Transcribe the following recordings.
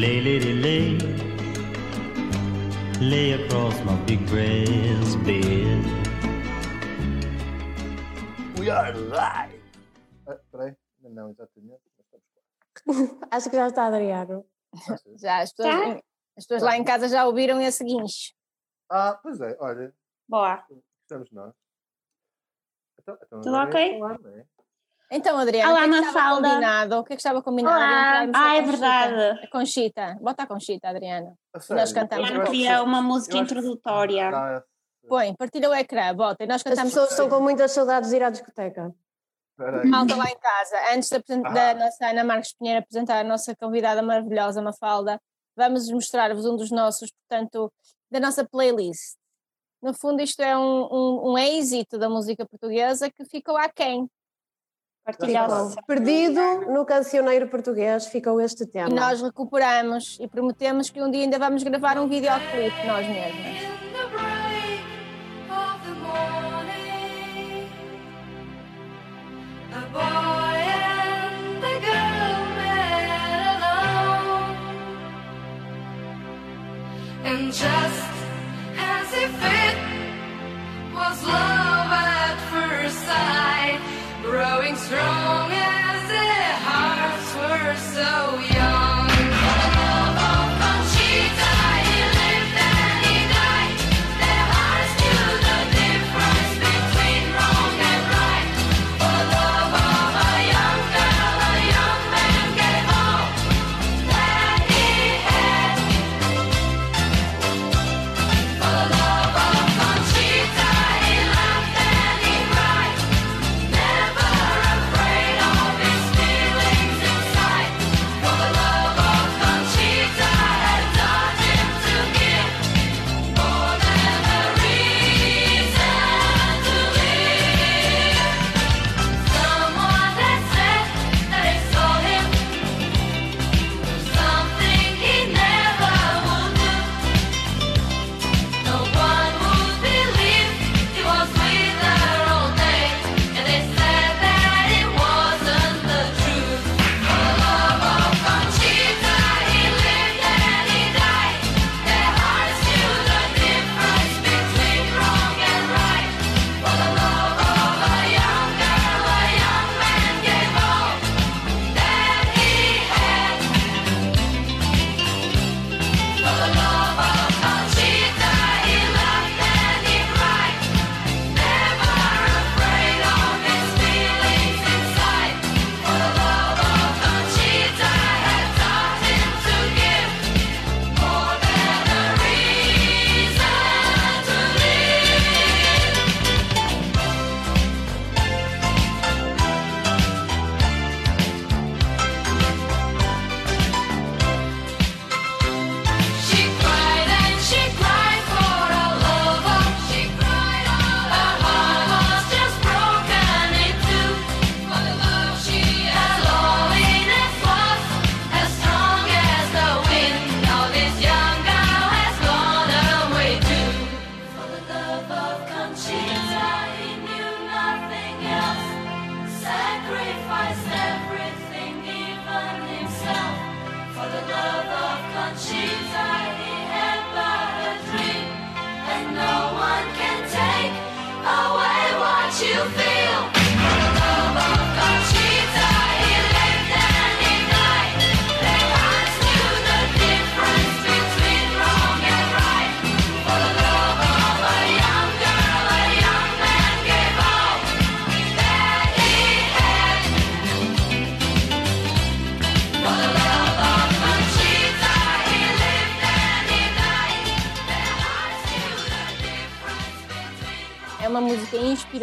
Lay, lady, lay. Lay across my big brass bed. We are live! Ah, Espera aí, não, exatamente. mas estamos quase. Acho que já está, Adriano. Já, as pessoas, Tá. as pessoas lá em casa já ouviram esse guincho. Ah, pois é, olha, Boa. estamos nós. Então, então Tudo agora ok? É falar, não é? Então, Adriana, Olá, o que é que estava Mafalda. combinado? O que é que estava combinado? Olá. Ah, é verdade. A Conchita. Bota a Conchita, Adriana. A nós cantamos. eu queria que- uma música eu acho que- introdutória. Ah, Põe, partilha o ecrã, bota. E nós As cantamos. pessoas estão com muitas saudades de ir à discoteca. Malta lá em casa, antes apresen- Ah. da nossa Ana Marques Pinheiro apresentar a nossa convidada maravilhosa, Mafalda, vamos mostrar-vos um dos nossos, portanto, da nossa playlist. No fundo, isto é um, um, um êxito da música portuguesa que ficou aquém. Partilhá-lo. Perdido no cancioneiro português ficou este tema. E nós recuperamos e prometemos que um dia ainda vamos gravar um videoclipe nós mesmas. In the break of the morning, a boy and a girl met alone, and just as if it was love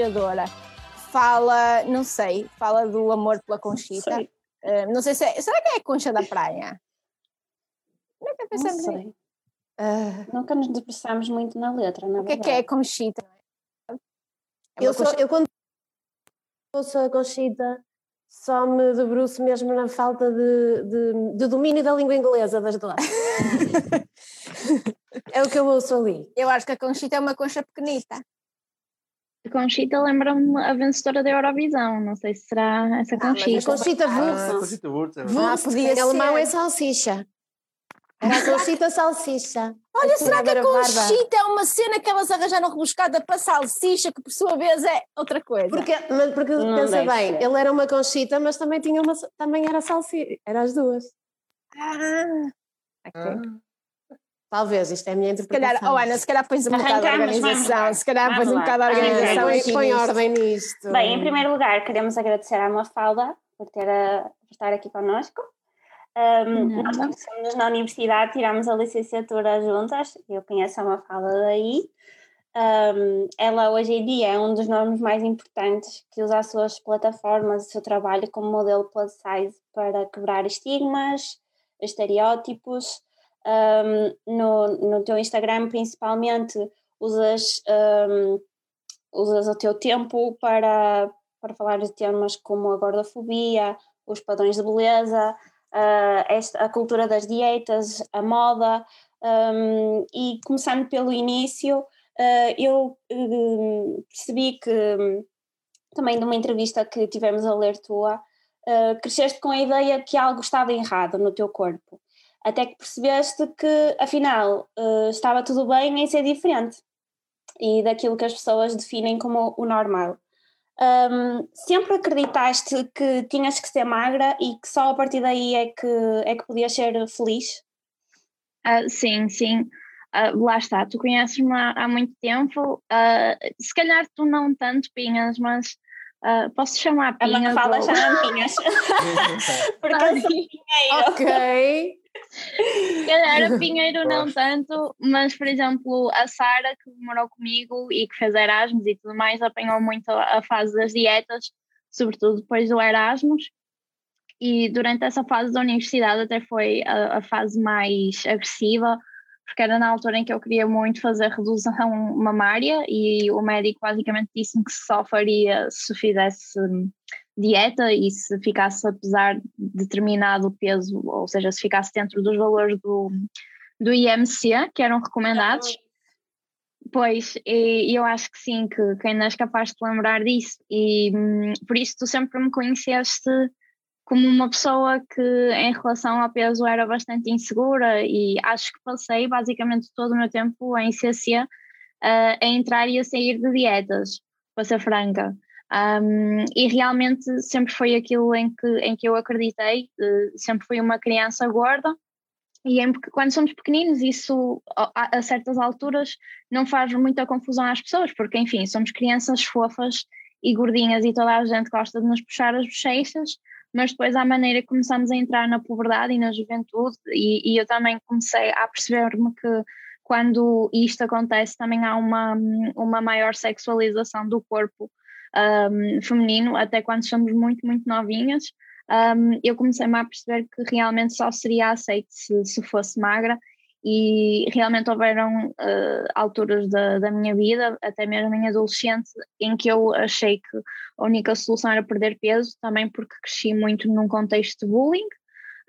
inspiradora. Fala, não sei, fala do amor pela Conchita. Sei. Eh, não sei se é, será que é a concha da praia? Nunca Não pensamos nisso. sei. Ah, Nunca nos debruçamos muito na letra, na o que é que é verdade. Conchita? É Eu, sou, eu quando ouço a Conchita só me debruço mesmo na falta de, de, de domínio da língua inglesa das duas. é o que eu ouço ali. Eu acho que a Conchita é uma concha pequenita. A Conchita lembra-me a vencedora da Eurovisão. Não sei se será essa Ah, mas a Conchita. Conchita Ah, Wurst. Conchita Wurst, é Wurst, podia em alemão ser. é salsicha. Era a Conchita Salsicha. Olha, será que a barba. conchita é uma cena que elas arranjaram rebuscada para salsicha, que por sua vez é outra coisa? Porque, porque Não pensa bem, ser. ele era uma Conchita, mas também tinha uma, também era salsicha. Era as duas. Ah, ok. Talvez, isto é a minha Se calhar, interpretação. oh Ana, se calhar pões um bocado de organização, se calhar pões um bocado de organização põe, aqui põe ordem nisto. Bem, em primeiro lugar, queremos agradecer à Mafalda por, ter a, por estar aqui connosco. Um, nós Nada. conhecemos na universidade, tiramos a licenciatura juntas, eu conheço a Mafalda daí. Um, ela hoje em dia é um dos nomes mais importantes que usa as suas plataformas, o seu trabalho como modelo plus size para quebrar estigmas, estereótipos. Um, no, no teu Instagram, principalmente, usas, um, usas o teu tempo para, para falar de temas como a gordofobia, os padrões de beleza, ah, esta, a cultura das dietas, a moda. um, e começando pelo início, ah, eu hum, percebi que também de uma entrevista que tivemos a ler tua, ah, cresceste com a ideia que algo estava errado no teu corpo, até que percebeste que afinal ah, estava tudo bem em ser diferente e daquilo que as pessoas definem como o normal. Um, sempre acreditaste que tinhas que ser magra e que só a partir daí é que, é que podias ser feliz? Ah, sim, sim. Ah, lá está, tu conheces-me há, há muito tempo. ah, se calhar tu não tanto, Pinhas, mas ah, posso chamar A Pinhas? Mafalda ou- já não tinhas. Porque eu sou pinheiro. Ok. Calhar a Pinheiro não tanto, mas por exemplo, a Sara que morou comigo e que fez Erasmus e tudo mais, apanhou muito a fase das dietas, sobretudo depois do Erasmus. E durante essa fase da universidade até foi a, a fase mais agressiva, porque era na altura em que eu queria muito fazer redução mamária e o médico basicamente disse-me que só faria se fizesse dieta e se ficasse a pesar determinado peso, ou seja, se ficasse dentro dos valores do, do IMC, que eram recomendados. Pois, e eu acho que sim, que, que ainda és capaz de lembrar disso, e hum, por isso tu sempre me conheceste como uma pessoa que, em relação ao peso, era bastante insegura, e acho que passei basicamente todo o meu tempo em CC ah, a entrar e a sair de dietas, para ser franca. Um, e realmente sempre foi aquilo em que, em que eu acreditei, eh, sempre fui uma criança gorda, e em, quando somos pequeninos, isso a, a certas alturas não faz muita confusão às pessoas, porque enfim, somos crianças fofas e gordinhas e toda a gente gosta de nos puxar as bochechas, mas depois à maneira que começamos a entrar na puberdade e na juventude, e, e eu também comecei a perceber-me que quando isto acontece também há uma, uma maior sexualização do corpo um, feminino, até quando somos muito, muito novinhas. Um, eu comecei-me a perceber que realmente só seria aceito se, se fosse magra e realmente houveram uh, alturas da, da minha vida, até mesmo em adolescente, em que eu achei que a única solução era perder peso, também porque cresci muito num contexto de bullying,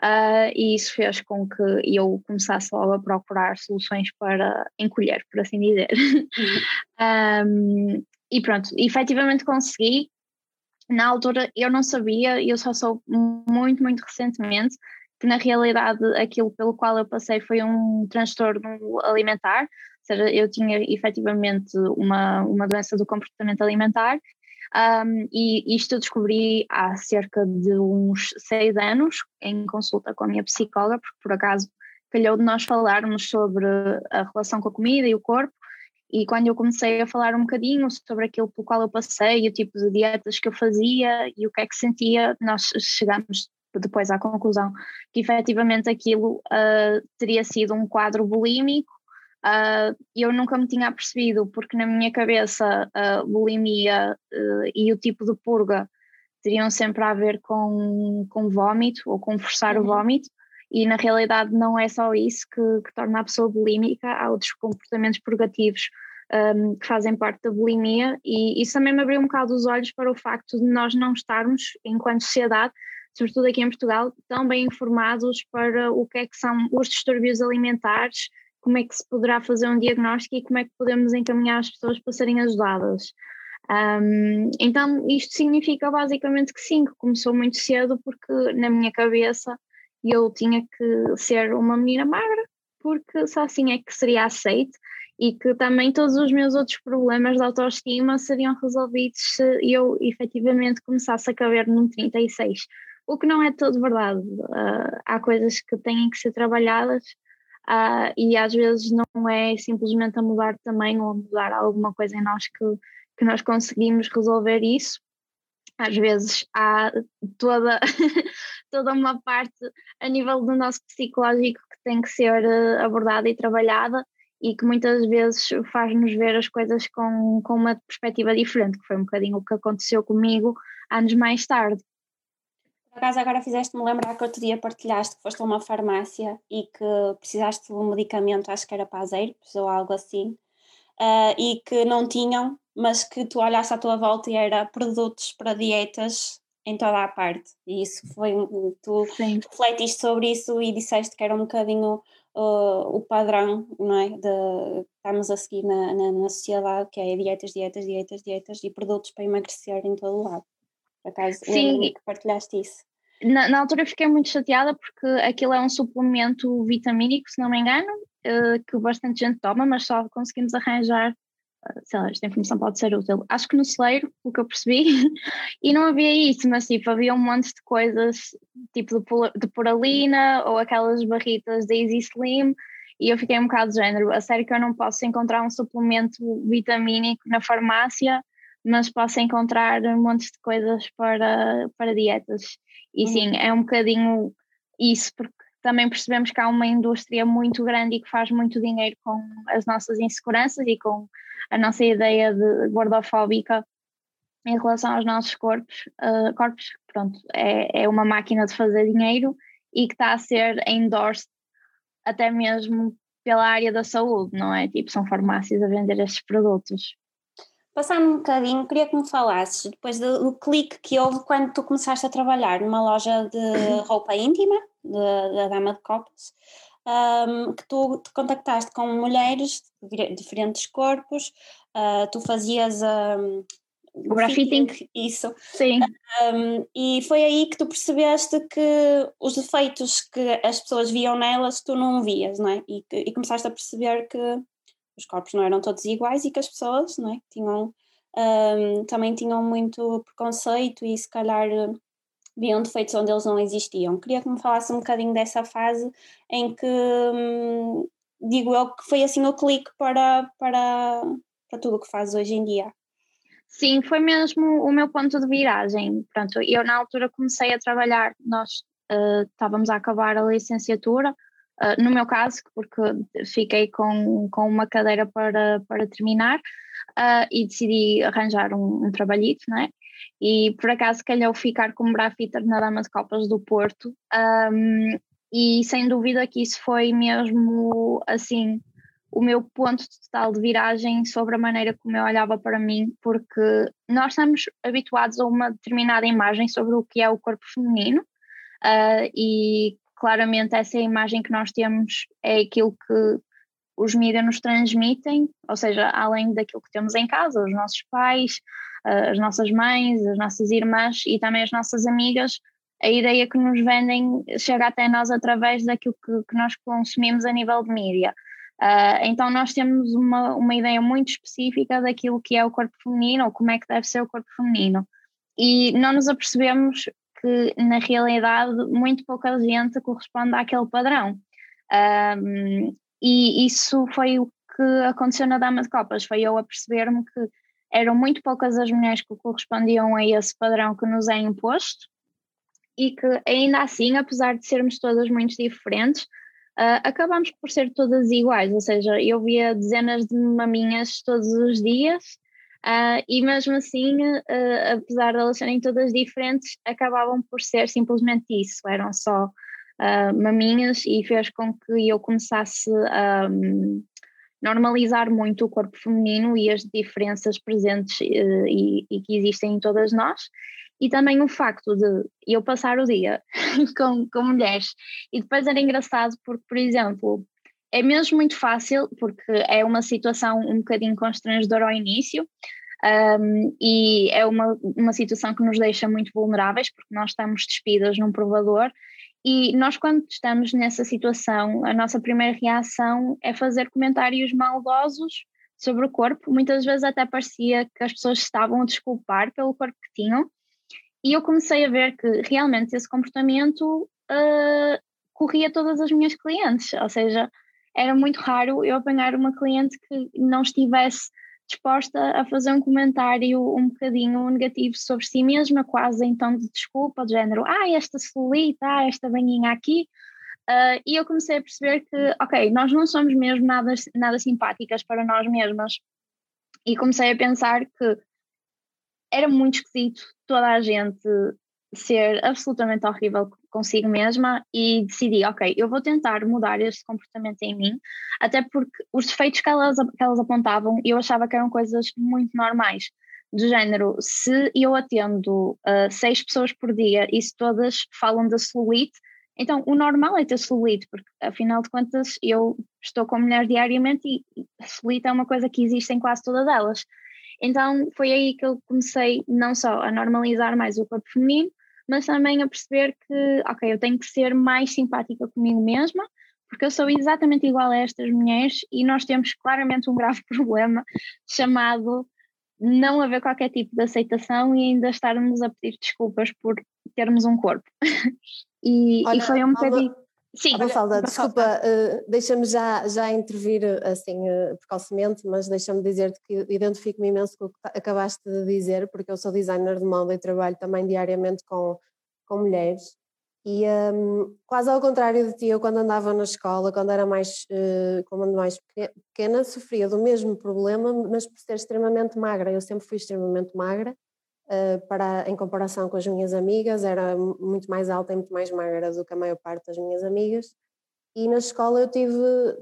uh, e isso fez com que eu começasse logo a procurar soluções para encolher, por assim dizer. um, e pronto, efetivamente consegui. Na altura eu não sabia, eu só soube muito, muito recentemente que na realidade aquilo pelo qual eu passei foi um transtorno alimentar, ou seja, eu tinha efetivamente uma, uma doença do comportamento alimentar. Um, e isto eu descobri há cerca de uns seis anos em consulta com a minha psicóloga, porque por acaso calhou de nós falarmos sobre a relação com a comida e o corpo e quando eu comecei a falar um bocadinho sobre aquilo pelo qual eu passei, o tipo de dietas que eu fazia e o que é que sentia, nós chegamos depois à conclusão que efetivamente aquilo uh, teria sido um quadro bulímico. Uh, eu nunca me tinha percebido, porque na minha cabeça a bulimia uh, e o tipo de purga teriam sempre a ver com, com vómito ou com forçar uhum. o vómito, e na realidade não é só isso que, que torna a pessoa bulímica, há outros comportamentos purgativos um, que fazem parte da bulimia, e isso também me abriu um bocado os olhos para o facto de nós não estarmos, enquanto sociedade, sobretudo aqui em Portugal, tão bem informados para o que é que são os distúrbios alimentares, como é que se poderá fazer um diagnóstico e como é que podemos encaminhar as pessoas para serem ajudadas. Um, então, isto significa basicamente que sim, que começou muito cedo, porque na minha cabeça eu tinha que ser uma menina magra, porque só assim é que seria aceite e que também todos os meus outros problemas de autoestima seriam resolvidos se eu efetivamente começasse a caber num 36. O que não é todo verdade. Uh, há coisas que têm que ser trabalhadas uh, e às vezes não é simplesmente a mudar tamanho ou a mudar alguma coisa em nós que, que nós conseguimos resolver isso. Às vezes há toda, toda uma parte a nível do nosso psicológico que tem que ser uh, abordada e trabalhada e que muitas vezes faz-nos ver as coisas com, com uma perspectiva diferente, que foi um bocadinho o que aconteceu comigo anos mais tarde. Por acaso agora fizeste-me lembrar que outro dia partilhaste que foste a uma farmácia e que precisaste de um medicamento, acho que era para azeiros ou algo assim, uh, e que não tinham, mas que tu olhaste à tua volta e era produtos para dietas em toda a parte. E isso foi, tu Sim. refletiste sobre isso e disseste que era um bocadinho uh, o padrão, não é? De estamos a seguir na, na, na, sociedade, que é dietas, dietas, dietas, dietas e produtos para emagrecer em todo o lado. Por acaso, Sim. que partilhaste isso. Na, na, altura fiquei muito chateada porque aquilo é um suplemento vitamínico, se não me engano, uh, que bastante gente toma, mas só conseguimos arranjar sei lá, esta informação pode ser útil. Acho que no celeiro, o que eu percebi, e não havia isso, mas tipo, havia um monte de coisas, tipo de, puralina ou aquelas barritas da Easy Slim, e eu fiquei um bocado de género, a sério que eu não posso encontrar um suplemento vitamínico na farmácia, mas posso encontrar um monte de coisas para, para dietas. E uhum. sim, é um bocadinho isso, porque também percebemos que há uma indústria muito grande e que faz muito dinheiro com as nossas inseguranças e com a nossa ideia de gordofóbica em relação aos nossos corpos, uh, corpos, pronto, é, é uma máquina de fazer dinheiro e que está a ser endorsed até mesmo pela área da saúde, não é? Tipo, são farmácias a vender estes produtos. Passando um bocadinho, queria que me falasses depois do, clique que houve quando tu começaste a trabalhar numa loja de roupa íntima, da Dama de Copas, um, que tu te contactaste com mulheres de diferentes corpos, uh, tu fazias um, o grafting, isso. Sim. Um, e foi aí que tu percebeste que os defeitos que as pessoas viam nelas tu não vias, não é? E, e começaste a perceber que os corpos não eram todos iguais e que as pessoas, não é? Tinham, um, também tinham muito preconceito e se calhar viam defeitos onde eles não existiam. Queria que me falasse um bocadinho dessa fase em que hum, digo eu que foi assim o clique para, para, para tudo o que fazes hoje em dia. Sim, foi mesmo o meu ponto de viragem. Pronto, eu na altura comecei a trabalhar, nós uh, estávamos a acabar a licenciatura, uh, no meu caso, porque fiquei com, com uma cadeira para, para terminar uh, e decidi arranjar um, um trabalhito, não é? E por acaso calhou ficar como grafiter na Dama de Copas do Porto um, e sem dúvida que isso foi mesmo assim o meu ponto total de viragem sobre a maneira como eu olhava para mim, porque nós estamos habituados a uma determinada imagem sobre o que é o corpo feminino uh, e claramente essa imagem que nós temos é aquilo que os mídias nos transmitem, ou seja, além daquilo que temos em casa, os nossos pais, as nossas mães, as nossas irmãs e também as nossas amigas, a ideia que nos vendem chega até nós através daquilo que, que nós consumimos a nível de mídia. Uh, então nós temos uma, uma ideia muito específica daquilo que é o corpo feminino ou como é que deve ser o corpo feminino. E não nos apercebemos que na realidade muito pouca gente corresponde àquele padrão. Um, e isso foi o que aconteceu na Dama de Copas, foi eu a perceber-me que eram muito poucas as mulheres que correspondiam a esse padrão que nos é imposto e que ainda assim, apesar de sermos todas muito diferentes, uh, acabamos por ser todas iguais, ou seja, eu via dezenas de maminhas todos os dias uh, e mesmo assim, uh, apesar de elas serem todas diferentes, acabavam por ser simplesmente isso, eram só maminhas e fez com que eu começasse a um, normalizar muito o corpo feminino e as diferenças presentes uh, e, e, que existem em todas nós. E também o facto de eu passar o dia com, com mulheres e depois era engraçado porque, por exemplo, é mesmo muito fácil, porque é uma situação um bocadinho constrangedora ao início, um, e é uma, uma situação que nos deixa muito vulneráveis, porque nós estamos despidas num provador E nós, quando estamos nessa situação, a nossa primeira reação é fazer comentários maldosos sobre o corpo. Muitas vezes até parecia que as pessoas estavam a desculpar pelo corpo que tinham. E eu comecei a ver que realmente esse comportamento uh, corria todas as minhas clientes, ou seja, era muito raro eu apanhar uma cliente que não estivesse disposta a fazer um comentário um bocadinho negativo sobre si mesma, quase em tom de desculpa, do género, ah, esta celulite, ah, esta banhinha aqui. Uh, e eu comecei a perceber que, ok, nós não somos mesmo nada, nada simpáticas para nós mesmas. E comecei a pensar que era muito esquisito toda a gente ser absolutamente horrível consigo mesma e decidi, ok, eu vou tentar mudar este comportamento em mim, até porque os defeitos que elas, que elas apontavam eu achava que eram coisas muito normais. Do género, se eu atendo uh, seis pessoas por dia e se todas falam da celulite, então o normal é ter celulite, porque afinal de contas eu estou com mulheres diariamente e celulite é uma coisa que existe em quase todas elas. Então foi aí que eu comecei não só a normalizar mais o corpo feminino, mas também a perceber que, ok, eu tenho que ser mais simpática comigo mesma, porque eu sou exatamente igual a estas mulheres e nós temos claramente um grave problema chamado não haver qualquer tipo de aceitação e ainda estarmos a pedir desculpas por termos um corpo. e, Olha, e foi um bocadinho. Sim, Ah, Mafalda, desculpa, eh, deixa-me já, já intervir assim eh, precocemente, mas deixa-me dizer-te que identifico-me imenso com o que acabaste de dizer, porque eu sou designer de moda e trabalho também diariamente com, com mulheres. E ehm, quase ao contrário de ti, eu quando andava na escola, quando era mais, eh, quando mais peque- pequena, sofria do mesmo problema, mas por ser extremamente magra. Eu sempre fui extremamente magra, para, em comparação com as minhas amigas, era mu- muito mais alta e muito mais magra do que a maior parte das minhas amigas. E na escola eu tive,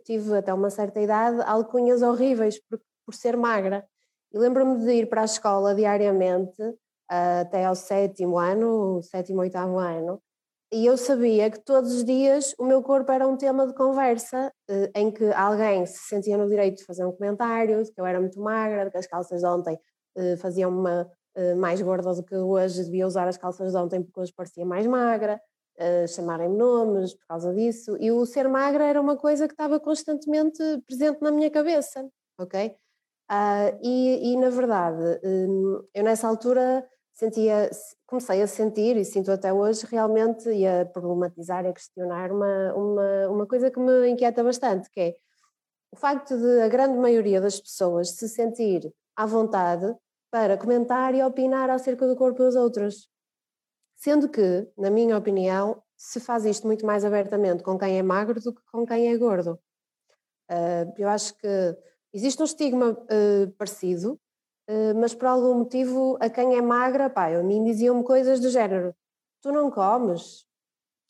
tive até uma certa idade alcunhas horríveis por, por ser magra. E lembro-me de ir para a escola diariamente, ah, até ao sétimo ano, sétimo, oitavo ano, e eu sabia que todos os dias o meu corpo era um tema de conversa, eh, em que alguém se sentia no direito de fazer um comentário, de que eu era muito magra, de que as calças de ontem faziam-me eh, mais gorda do que hoje, devia usar as calças de ontem porque hoje parecia mais magra, eh, chamarem-me nomes por causa disso, e o ser magra era uma coisa que estava constantemente presente na minha cabeça, ok? Ah, e, e, na verdade, hum, eu nessa altura sentia, comecei a sentir e sinto até hoje realmente e a problematizar e a questionar uma, uma, uma coisa que me inquieta bastante, que é o facto de a grande maioria das pessoas se sentir à vontade para comentar e opinar acerca do corpo dos outros. Sendo que, na minha opinião, se faz isto muito mais abertamente com quem é magro do que com quem é gordo. Uh, eu acho que existe um estigma uh, parecido, uh, mas por algum motivo a quem é magra, pá, a mim diziam-me coisas do género, tu não comes,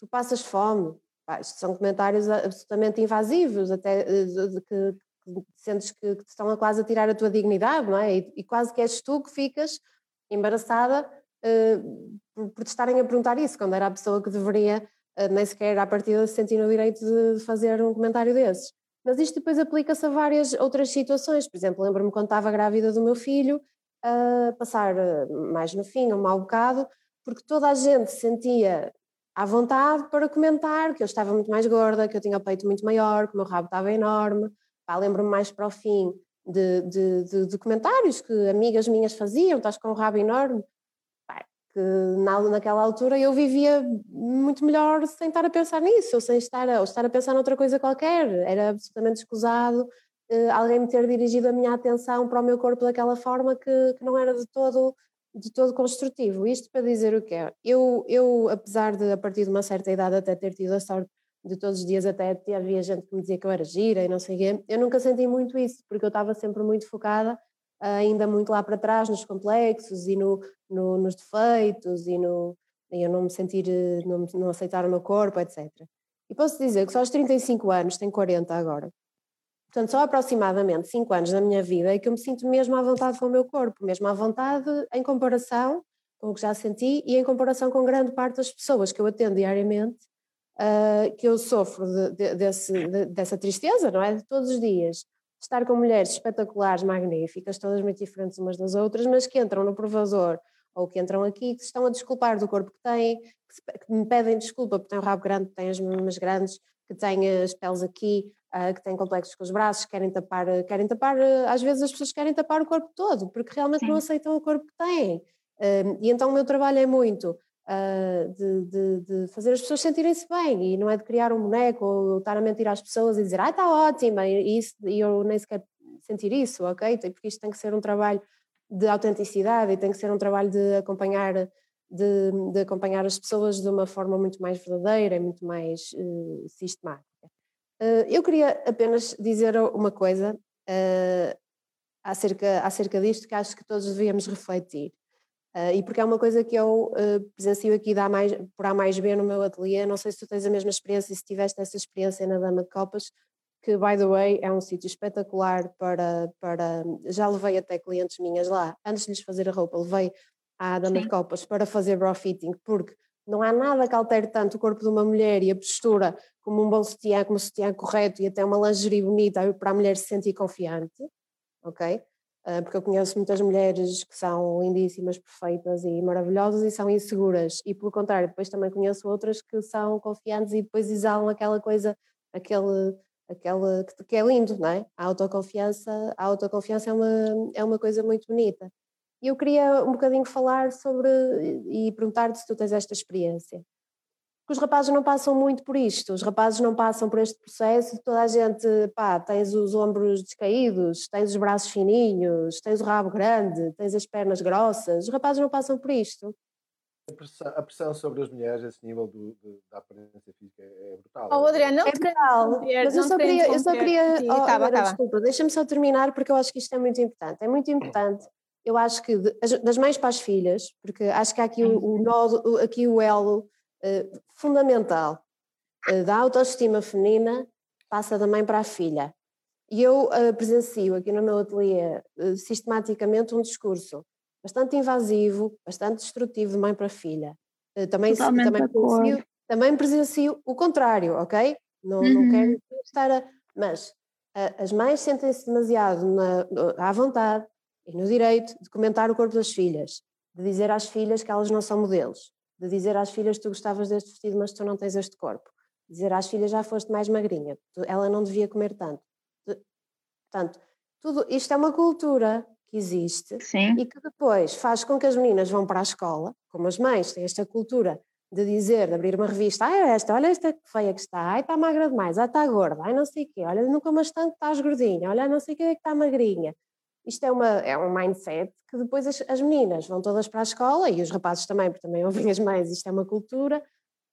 tu passas fome. Pá, isto são comentários absolutamente invasivos, até que sentes que, te estão a quase a tirar a tua dignidade, não é? E, e quase que és tu que ficas embaraçada uh, por, por te estarem a perguntar isso, quando era a pessoa que deveria uh, nem sequer à partida se sentir no direito de, fazer um comentário desses. Mas isto depois aplica-se a várias outras situações, por exemplo, lembro-me quando estava grávida do meu filho, uh, passar mais no fim, um mau bocado, porque toda a gente sentia à vontade para comentar que eu estava muito mais gorda, que eu tinha o peito muito maior, que o meu rabo estava enorme. Lembro-me mais para o fim de, de, de, comentários que amigas minhas faziam, estás com um rabo enorme. Pá, que na, naquela altura eu vivia muito melhor sem estar a pensar nisso, ou sem estar a, ou estar a pensar noutra coisa qualquer. Era absolutamente escusado uh, alguém me ter dirigido a minha atenção para o meu corpo daquela forma que, que não era de todo de todo construtivo. Isto para dizer o que é. Eu, eu, apesar de, a partir de uma certa idade, até ter tido a sorte de todos os dias até havia gente que me dizia que eu era gira e não sei o quê, eu nunca senti muito isso, porque eu estava sempre muito focada, ainda muito lá para trás, nos complexos e no, no, nos defeitos e no e eu não me sentir, não, não aceitar o meu corpo, etc. E posso dizer que só aos 35 anos, tenho 40 agora, Portanto, só aproximadamente 5 anos da minha vida é que eu me sinto mesmo à vontade com o meu corpo, mesmo à vontade em comparação com o que já senti e em comparação com grande parte das pessoas que eu atendo diariamente, uh, que eu sofro de, de, desse, de, dessa tristeza, não é? De todos os dias. Estar com mulheres espetaculares, magníficas, todas muito diferentes umas das outras, mas que entram no provador ou que entram aqui, que se estão a desculpar do corpo que têm, que, me pedem desculpa porque têm o rabo grande, que têm as mamas grandes, que têm as peles aqui, ah, que têm complexos com os braços, querem tapar, querem tapar, ah, às vezes as pessoas querem tapar o corpo todo, porque realmente não Sim. aceitam o corpo que têm. E então o meu trabalho é muito ah, de, de- de fazer as pessoas sentirem-se bem e não é de criar um boneco ou estar a mentir às pessoas e dizer, ah, está ótima, e, isso, e eu nem sequer sentir isso, ok? Tem- Porque isto tem que ser um trabalho de autenticidade e tem que ser um trabalho de acompanhar, de, de acompanhar as pessoas de uma forma muito mais verdadeira e muito mais eh, sistemática. Eh, eu queria apenas dizer uma coisa eh, acerca, acerca disto que acho que todos devíamos refletir. Eh, e porque é uma coisa que eu eh, presencio aqui da mais, por A mais B no meu ateliê, não sei se tu tens a mesma experiência e se tiveste essa experiência na Dama de Copas, que, by the way, é um sítio espetacular para, para. Já levei até clientes minhas lá, antes de lhes fazer a roupa, levei à Dama de Sim. Copas para fazer bra fitting, porque não há nada que altere tanto o corpo de uma mulher e a postura como um bom sutiã, como um sutiã correto e até uma lingerie bonita para a mulher se sentir confiante, ok? Ah, Porque eu conheço muitas mulheres que são lindíssimas, perfeitas e maravilhosas e são inseguras, e pelo contrário, depois também conheço outras que são confiantes e depois exalam aquela coisa, aquele, aquele que, é lindo, não é? A autoconfiança, a autoconfiança é uma, é uma coisa muito bonita. E eu queria um bocadinho falar sobre e perguntar-te se tu tens esta experiência. Porque os rapazes não passam muito por isto, os rapazes não passam por este processo, toda a gente, pá, tens os ombros descaídos, tens os braços fininhos, tens o rabo grande, tens as pernas grossas, os rapazes não passam por isto. A pressão, a pressão sobre as mulheres, esse nível do, do- da aparência física é, é brutal. Oh, Adriana, não É brutal, interromper, mas eu só queria, eu só queria, Sim, oh, acaba, Vera, acaba. desculpa, deixa-me só terminar porque eu acho que isto é muito importante. É muito importante, eu acho que de- as- das mães para as filhas, porque acho que há aqui o, o nó, aqui o elo eh, fundamental eh, da autoestima feminina passa da mãe para a filha. E eu eh, presencio aqui no meu ateliê sistematicamente um discurso bastante invasivo, bastante destrutivo de mãe para filha. Também, Totalmente também, presencio, também presencio o contrário, ok? Não, não Uhum. quero estar a. Mas as mães sentem-se demasiado na- à vontade e no direito de comentar o corpo das filhas, de dizer às filhas que elas não são modelos, de dizer às filhas tu gostavas deste vestido, mas tu não tens este corpo, dizer às filhas já foste mais magrinha, ela não devia comer tanto. Portanto, tudo isto é uma cultura que existe Sim. e que depois faz com que as meninas vão para a escola, como as mães têm esta cultura de dizer, de abrir uma revista, ah, esta, olha esta que feia que está, ai, está magra demais, ah, está gorda, ai, não sei o quê, olha, não comas tanto, estás gordinha, olha, não sei o que é que está magrinha. Isto é, uma, é um mindset que depois as, as meninas vão todas para a escola, e os rapazes também, porque também ouvem as mães, isto é uma cultura,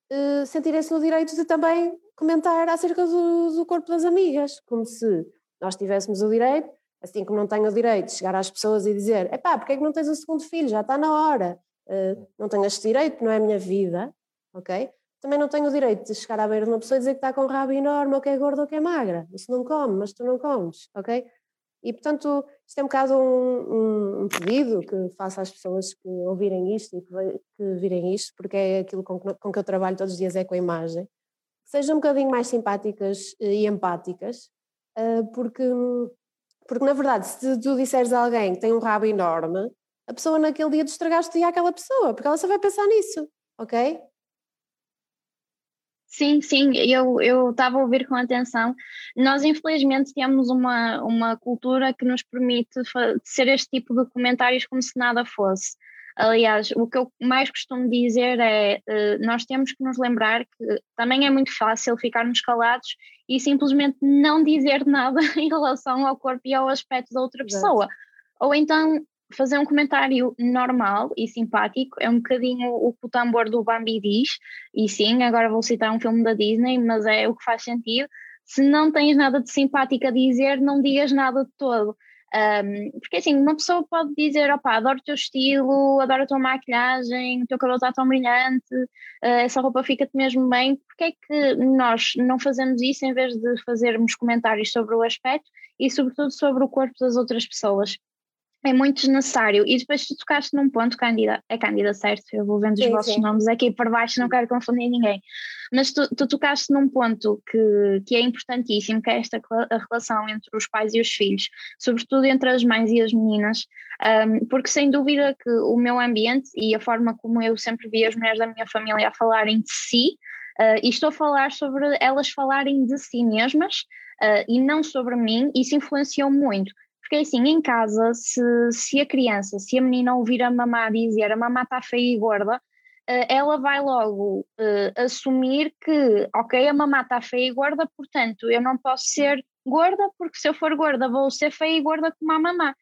eh, sentirem-se no direito de também comentar acerca do, do corpo das amigas, como se nós tivéssemos o direito, assim como não tenho o direito de chegar às pessoas e dizer, epá, porque é que não tens o segundo filho, já está na hora, Eh, não tenho este direito, não é a minha vida, ok? Também não tenho o direito de chegar à beira de uma pessoa e dizer que está com um rabo enorme, ou que é gorda ou que é magra, isso não come, mas tu não comes, ok? E portanto, isto é um bocado um, um- um pedido que faço às pessoas que ouvirem isto e que, que virem isto, porque é aquilo com com que eu trabalho todos os dias, é com a imagem, que sejam um bocadinho mais simpáticas eh, e empáticas, eh, porque, porque na verdade, se tu disseres a alguém que tem um rabo enorme, a pessoa naquele dia tu estragaste àquela pessoa, porque ela só vai pensar nisso, ok? Sim, sim, eu eu estava a ouvir com atenção. Nós, infelizmente, temos uma, uma cultura que nos permite ser este tipo de comentários como se nada fosse. Aliás, o que eu mais costumo dizer é: eh, nós temos que nos lembrar que também é muito fácil ficarmos calados e simplesmente não dizer nada em relação ao corpo e ao aspecto da outra Exato. pessoa. Ou então fazer um comentário normal e simpático, é um bocadinho o que o tambor do Bambi diz, e sim, agora vou citar um filme da Disney, mas é o que faz sentido. Se não tens nada de simpático a dizer, não digas nada de todo. Um, porque assim, uma pessoa pode dizer, opá, adoro o teu estilo, adoro a tua maquilhagem, o teu cabelo está tão brilhante, uh, essa roupa fica-te mesmo bem. Porque é que nós não fazemos isso em vez de fazermos comentários sobre o aspecto e sobretudo sobre o corpo das outras pessoas? É muito desnecessário. E depois tu tocaste num ponto, Cândida, é Cândida, certo? Eu vou vendo os Sim, vossos sim. nomes aqui por baixo, não quero confundir ninguém. Mas tu, tu tocaste num ponto que, que é importantíssimo, que é esta a relação entre os pais e os filhos, sobretudo entre as mães e as meninas, um, porque sem dúvida que o meu ambiente e a forma como eu sempre vi as mulheres da minha família a falarem de si, uh, e estou a falar sobre elas falarem de si mesmas uh, e não sobre mim, isso influenciou muito. Porque assim, em casa, se, se a criança, se a menina ouvir a mamá dizer a mamá está feia e gorda, eh, ela vai logo eh, assumir que, ok, a mamá está feia e gorda, portanto eu não posso ser gorda, porque se eu for gorda vou ser feia e gorda como a mamá.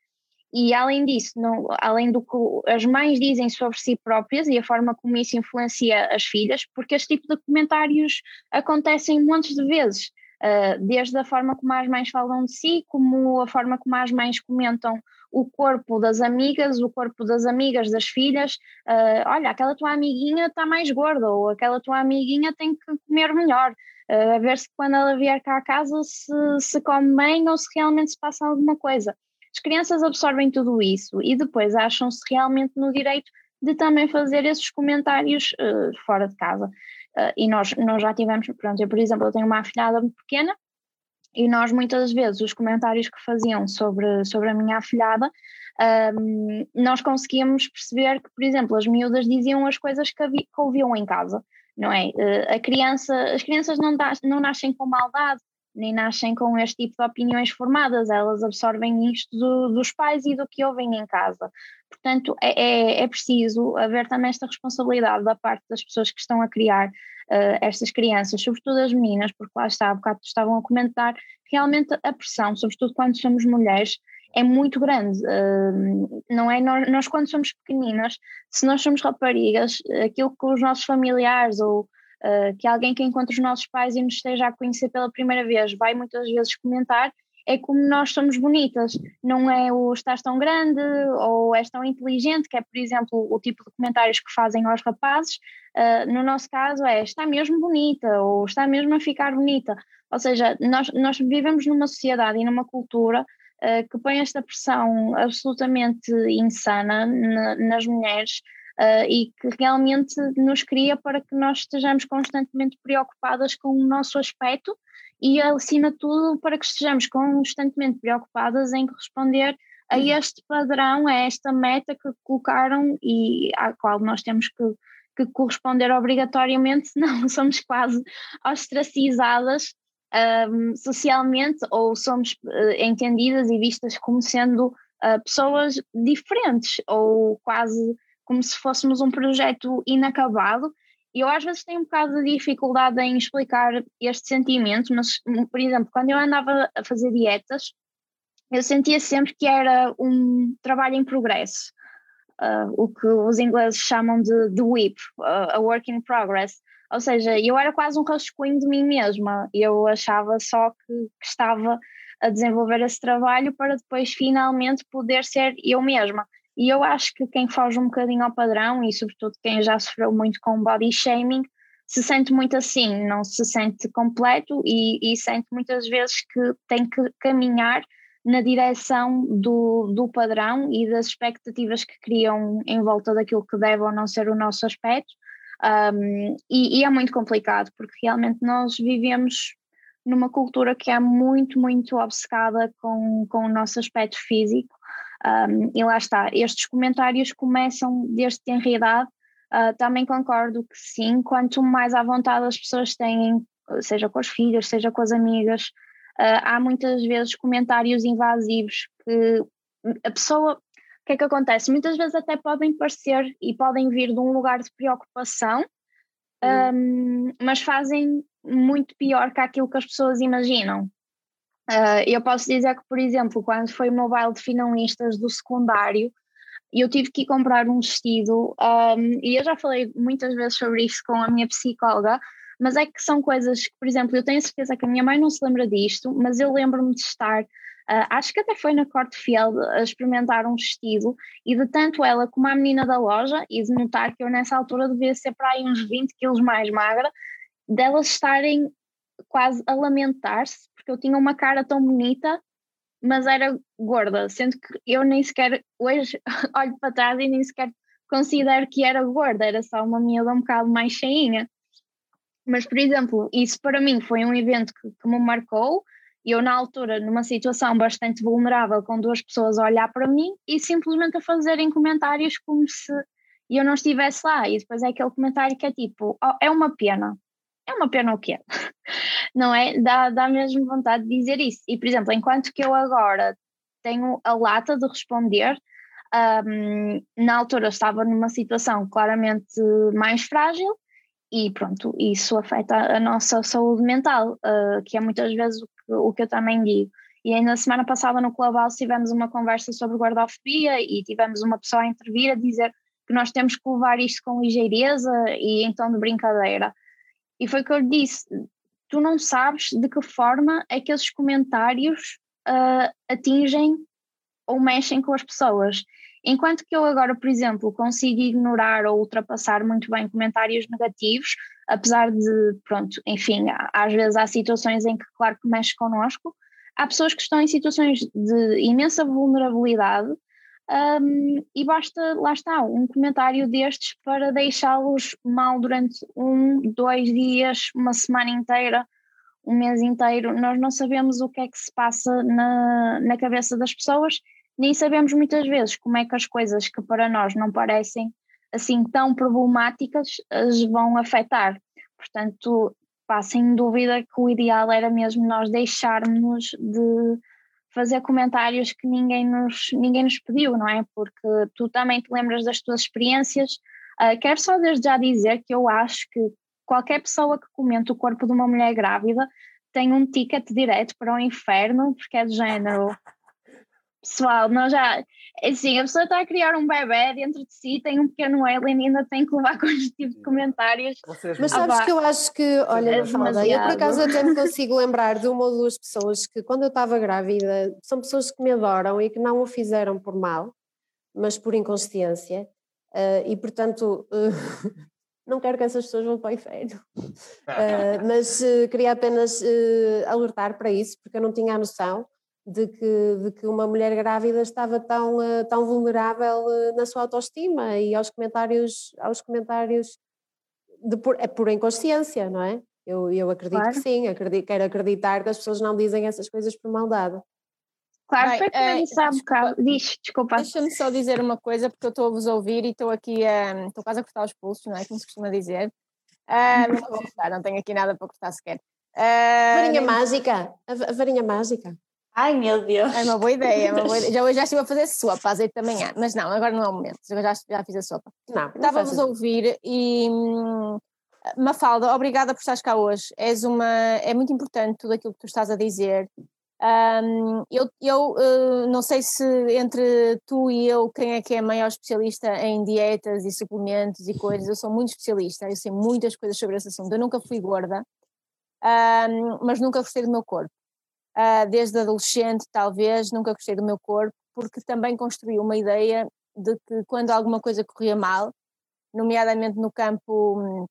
E além disso, não, além do que as mães dizem sobre si próprias e a forma como isso influencia as filhas, porque este tipo de comentários acontecem montes de vezes. Uh, desde a forma como as mães falam de si, como a forma como as mães comentam o corpo das amigas, o corpo das amigas das filhas. Uh, olha, aquela tua amiguinha está mais gorda, ou aquela tua amiguinha tem que comer melhor. Uh, a ver se quando ela vier cá a casa se, se come bem ou se realmente se passa alguma coisa. As crianças absorvem tudo isso e depois acham-se realmente no direito de também fazer esses comentários fora de casa. Uh, e nós, nós já tivemos, pronto, eu por exemplo, eu tenho uma afilhada pequena e nós muitas vezes os comentários que faziam sobre, sobre a minha afilhada, um, nós conseguíamos perceber que, por exemplo, as miúdas diziam as coisas que, que ouviam em casa, não é? Uh, a criança, as crianças não, não nascem com maldade, nem nascem com este tipo de opiniões formadas, elas absorvem isto do, dos pais e do que ouvem em casa. Portanto, é, é, é, preciso haver também esta responsabilidade da parte das pessoas que estão a criar uh, estas crianças, sobretudo as meninas, porque lá está, há bocado estavam a comentar, realmente a pressão, sobretudo quando somos mulheres, é muito grande, uh, não é? Nós, nós, quando somos pequeninas, se nós somos raparigas, aquilo que os nossos familiares ou uh, que alguém que encontre os nossos pais e nos esteja a conhecer pela primeira vez vai muitas vezes comentar, é como nós somos bonitas, não é o estás tão grande ou és tão inteligente, que é, por exemplo, o tipo de comentários que fazem aos rapazes. Uh, no nosso caso é está mesmo bonita ou está mesmo a ficar bonita. Ou seja, nós, nós vivemos numa sociedade e numa cultura uh, que põe esta pressão absolutamente insana na, nas mulheres. Uh, e que realmente nos cria para que nós estejamos constantemente preocupadas com o nosso aspecto e, acima de tudo, para que estejamos constantemente preocupadas em responder a este padrão, a esta meta que colocaram e à qual nós temos que, que corresponder obrigatoriamente, senão somos quase ostracizadas um, socialmente ou somos uh, entendidas e vistas como sendo uh, pessoas diferentes ou quase como se fôssemos um projeto inacabado eu às vezes tenho um bocado de dificuldade em explicar este sentimento, mas, por exemplo, quando eu andava a fazer dietas, eu sentia sempre que era um trabalho em progresso, uh, o que os ingleses chamam de, de WIP, uh, a work in progress. Ou seja, eu era quase um rascunho de mim mesma, eu achava só que, que estava a desenvolver esse trabalho para depois finalmente poder ser eu mesma. E eu acho que quem foge um bocadinho ao padrão, e sobretudo quem já sofreu muito com body shaming, se sente muito assim, não se sente completo e, e sente muitas vezes que tem que caminhar na direção do, do padrão e das expectativas que criam em volta daquilo que deve ou não ser o nosso aspecto. Um, e, e é muito complicado, porque realmente nós vivemos numa cultura que é muito, muito obcecada com, com o nosso aspecto físico um, e lá está, estes comentários começam desde tenra idade. Uh, também concordo que sim, quanto mais à vontade as pessoas têm, seja com as filhas, seja com as amigas, uh, há muitas vezes comentários invasivos que a pessoa. O que é que acontece? Muitas vezes até podem parecer e podem vir de um lugar de preocupação, um, mas fazem muito pior que aquilo que as pessoas imaginam. Uh, eu posso dizer que, por exemplo, quando foi o meu baile de finalistas do secundário, eu tive que ir comprar um vestido, um, e eu já falei muitas vezes sobre isso com a minha psicóloga, mas é que são coisas que, por exemplo, eu tenho certeza que a minha mãe não se lembra disto, mas eu lembro-me de estar, uh, acho que até foi na Cortefield, a experimentar um vestido, e de tanto ela como a menina da loja, e de notar que eu nessa altura devia ser para aí uns 20 quilos mais magra, delas estarem quase a lamentar-se porque eu tinha uma cara tão bonita mas era gorda, sendo que eu nem sequer hoje olho para trás e nem sequer considero que era gorda, era só uma miúda um bocado mais cheinha. Mas, por exemplo, isso para mim foi um evento que, que me marcou. Eu, na altura, numa situação bastante vulnerável, com duas pessoas a olhar para mim e simplesmente a fazerem comentários como se eu não estivesse lá. E depois é aquele comentário que é tipo: "Oh, é uma pena. É uma pena o quê? Não é? Dá, dá mesmo vontade de dizer isso. E, por exemplo, enquanto que eu agora tenho a lata de responder, hum, na altura eu estava numa situação claramente mais frágil e pronto, isso afeta a nossa saúde mental, uh, que é muitas vezes o que, o que eu também digo. E ainda na semana passada no Clubhouse tivemos uma conversa sobre guardafobia e tivemos uma pessoa a intervir a dizer que nós temos que levar isto com ligeireza e tom de brincadeira. E foi o que eu lhe disse: tu não sabes de que forma é que esses comentários uh, atingem ou mexem com as pessoas. Enquanto que eu agora, por exemplo, consigo ignorar ou ultrapassar muito bem comentários negativos, apesar de, pronto, enfim, às vezes há situações em que, claro, que mexe connosco, há pessoas que estão em situações de imensa vulnerabilidade um, e basta, lá está, um comentário destes para deixá-los mal durante um, dois dias, uma semana inteira, um mês inteiro. Nós não sabemos o que é que se passa na, na cabeça das pessoas, nem sabemos muitas vezes como é que as coisas que para nós não parecem assim tão problemáticas as vão afetar. Portanto, pá, sem dúvida que o ideal era mesmo nós deixarmos de fazer comentários que ninguém nos, ninguém nos pediu, não é? Porque tu também te lembras das tuas experiências. Uh, quero só desde já dizer que eu acho que qualquer pessoa que comente o corpo de uma mulher grávida tem um ticket direto para o inferno, porque é de género. Pessoal, nós já. Assim, a pessoa está a criar um bebê dentro de si, tem um pequeno alien e ainda tem que levar com este tipo de comentários. Vocês Mas Ah, sabes vá. que eu acho que, olha, É Mafalda, eu por acaso até me consigo lembrar de uma ou duas pessoas que, quando eu estava grávida, são pessoas que me adoram e que não o fizeram por mal, mas por inconsciência, eh, e portanto. eh, não quero que essas pessoas vão para o inferno, Eh, mas queria apenas alertar para isso, porque eu não tinha a noção de que, de que uma mulher grávida estava tão, eh, tão vulnerável eh, na sua autoestima e aos comentários, aos comentários de por, é por inconsciência, não é? Eu, eu acredito Claro. que sim, acredito, quero acreditar que as pessoas não dizem essas coisas por maldade. Claro, Bem, como eh, há desculpa. bocado. Diz, desculpa. Deixa-me só dizer uma coisa, porque eu estou a vos ouvir e estou aqui a. Estou quase a cortar os pulsos, não é? Como se costuma dizer. Ah, não vou cortar, não tenho aqui nada para cortar sequer. Ah, Varinha nem- mágica, a varinha mágica. Ai meu Deus. É uma boa ideia, é uma boa ideia. Já hoje já estive a fazer sopa 8 da manhã, mas não, agora não é o momento, eu já, já fiz a sopa. Não, não Estava-vos faças a ouvir e hum, Mafalda, obrigada por estares cá hoje. És uma, é muito importante tudo aquilo que tu estás a dizer. Hum, eu eu eh, não sei se entre tu e eu quem é que é maior especialista em dietas e suplementos e coisas. Eu sou muito especialista, eu sei muitas coisas sobre esse assunto. Eu nunca fui gorda, hum, mas nunca gostei do meu corpo. Ah, desde adolescente, talvez, nunca gostei do meu corpo, porque também construí uma ideia de que quando alguma coisa corria mal, nomeadamente no campo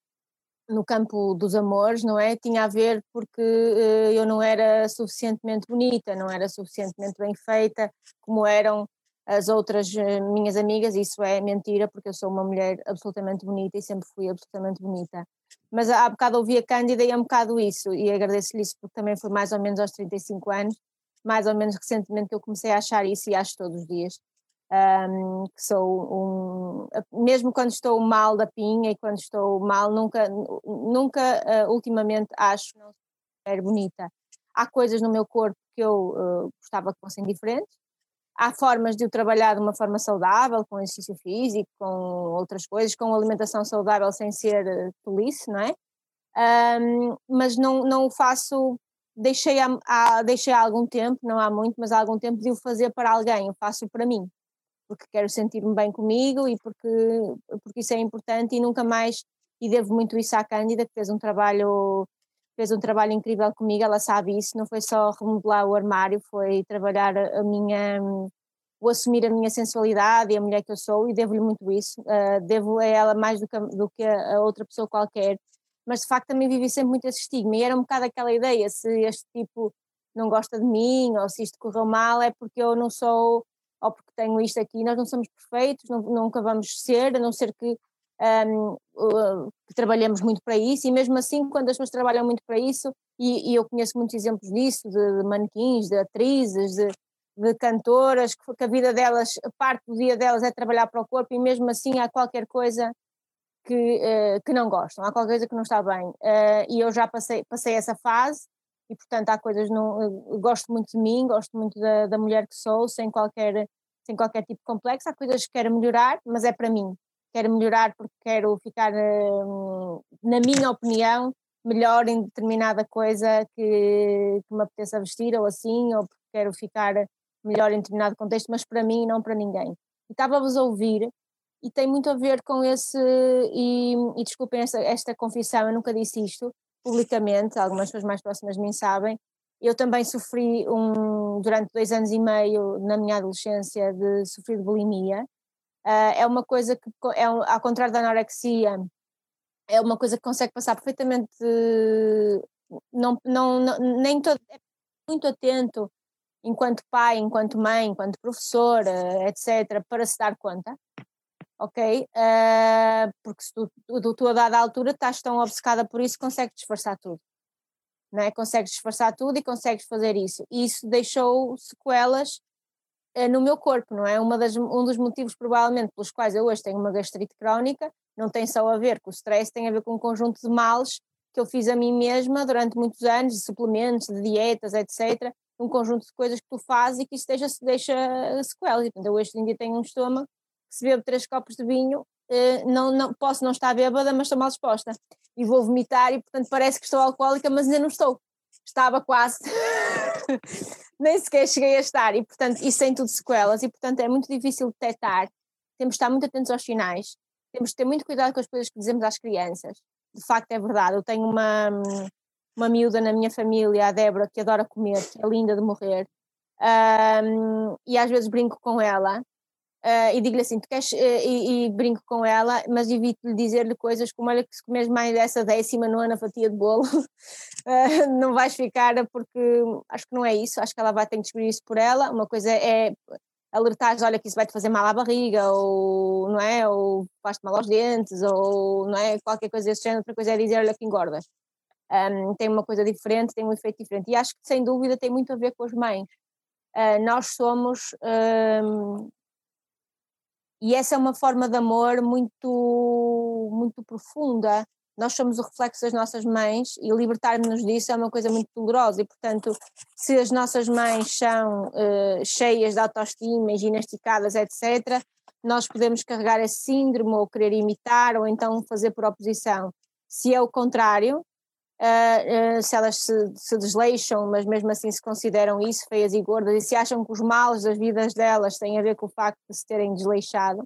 no campo dos amores, não é? Tinha a ver porque eh, eu não era suficientemente bonita, não era suficientemente bem feita como eram as outras eh, minhas amigas, isso é mentira porque eu sou uma mulher absolutamente bonita e sempre fui absolutamente bonita. Mas há bocado ouvi a Cândida e é um bocado isso, e agradeço-lhe isso porque também foi mais ou menos aos 35 anos, mais ou menos recentemente que eu comecei a achar isso e acho todos os dias. um, que sou um, mesmo quando estou mal da pinha e quando estou mal, nunca, nunca uh, ultimamente acho não ser bonita. Há coisas no meu corpo que eu uh, gostava que fossem diferentes, há formas de eu trabalhar de uma forma saudável, com exercício físico, com outras coisas, com alimentação saudável sem ser uh, tolice, não é? Um, mas não, não o faço, deixei há, deixei há algum tempo, não há muito, mas há algum tempo de o fazer para alguém, eu faço para mim, porque quero sentir-me bem comigo e porque, porque isso é importante e nunca mais, e devo muito isso à Cândida, que fez um trabalho fez um trabalho incrível comigo, ela sabe isso, não foi só remodelar o armário, foi trabalhar a minha, o assumir a minha sensualidade e a mulher que eu sou e devo-lhe muito isso, uh, devo a ela mais do que, do que a outra pessoa qualquer, mas de facto também vivi sempre muito esse estigma e era um bocado aquela ideia, se este tipo não gosta de mim, ou se isto correu mal, é porque eu não sou, ou porque tenho isto aqui. Nós não somos perfeitos, não- nunca vamos ser, a não ser que, um, uh, que trabalhemos muito para isso, e mesmo assim, quando as pessoas trabalham muito para isso, e, e eu conheço muitos exemplos disso, de, de manequins, de atrizes, de, de cantoras, que, que a vida delas, parte do dia delas é trabalhar para o corpo, e mesmo assim há qualquer coisa que, eh, que não gostam, há qualquer coisa que não está bem. Eh, e eu já passei, passei essa fase, e portanto há coisas, não, gosto muito de mim, gosto muito da, da mulher que sou, sem qualquer, sem qualquer tipo de complexo. Há coisas que quero melhorar, mas é para mim. Quero melhorar porque quero ficar, eh, na minha opinião, melhor em determinada coisa que, que me apeteça vestir, ou assim, ou porque quero ficar melhor em determinado contexto, mas para mim e não para ninguém. E estava-vos a ouvir e tem muito a ver com esse, e, e desculpem esta, esta confissão, eu nunca disse isto publicamente, algumas pessoas mais próximas de mim sabem, eu também sofri um, durante dois anos e meio na minha adolescência de sofrer de bulimia, Ah, é uma coisa que, é, ao contrário da anorexia, é uma coisa que consegue passar perfeitamente, não, não, não- nem todo, é muito atento enquanto pai, enquanto mãe, enquanto professor, eh, etc., para se dar conta ok? Ah, porque se tu, tu, a dada altura estás tão obcecada por isso, consegues disfarçar tudo. Não é? Consegues disfarçar tudo e consegues fazer isso. E isso deixou sequelas no meu corpo, não é? Das, um dos motivos, provavelmente, pelos quais eu hoje tenho uma gastrite crónica, não tem só a ver com o stress, tem a ver com um conjunto de males que eu fiz a mim mesma durante muitos anos, de suplementos, de dietas, etc. Um conjunto de coisas que tu fazes e que isso deixa, deixa sequelas. E, portanto, eu hoje em dia tenho um estômago se bebo três copos de vinho, eh, não, não, posso não estar bêbada, mas estou mal disposta. E vou vomitar e, portanto, parece que estou alcoólica, mas ainda não estou. Estava quase. Nem sequer cheguei a estar. E, portanto, isso tem tudo sequelas. E, portanto, é muito difícil detectar. Temos de estar muito atentos aos sinais. Temos de ter muito cuidado com as coisas que dizemos às crianças. De facto, é verdade. Eu tenho uma, uma miúda na minha família, a Débora, que adora comer, que é linda de morrer. Ahm, e às vezes brinco com ela Uh, e digo-lhe assim, tu queres, uh, e, e, brinco com ela, mas evito-lhe dizer-lhe coisas como, olha que se comes mais dessa décima nona fatia de bolo, uh, não vais ficar, porque acho que não é isso, acho que ela vai ter que descobrir isso por ela, uma coisa é alertar olha que isso vai te fazer mal à barriga, ou não é, ou faz-te mal aos dentes, ou não é, qualquer coisa desse género, outra coisa é dizer, olha que engordas. Um, tem uma coisa diferente, tem um efeito diferente, e acho que sem dúvida tem muito a ver com as mães. nós somos... e essa é uma forma de amor muito, muito profunda. Nós somos o reflexo das nossas mães e libertar-nos disso é uma coisa muito dolorosa. E, portanto, se as nossas mães são uh, cheias de autoestima, ginasticadas, etc., nós podemos carregar esse síndrome ou querer imitar ou então fazer por oposição. Se é o contrário, Uh, se elas se, se, desleixam, mas mesmo assim se consideram isso, feias e gordas, e se acham que os males das vidas delas têm a ver com o facto de se terem desleixado.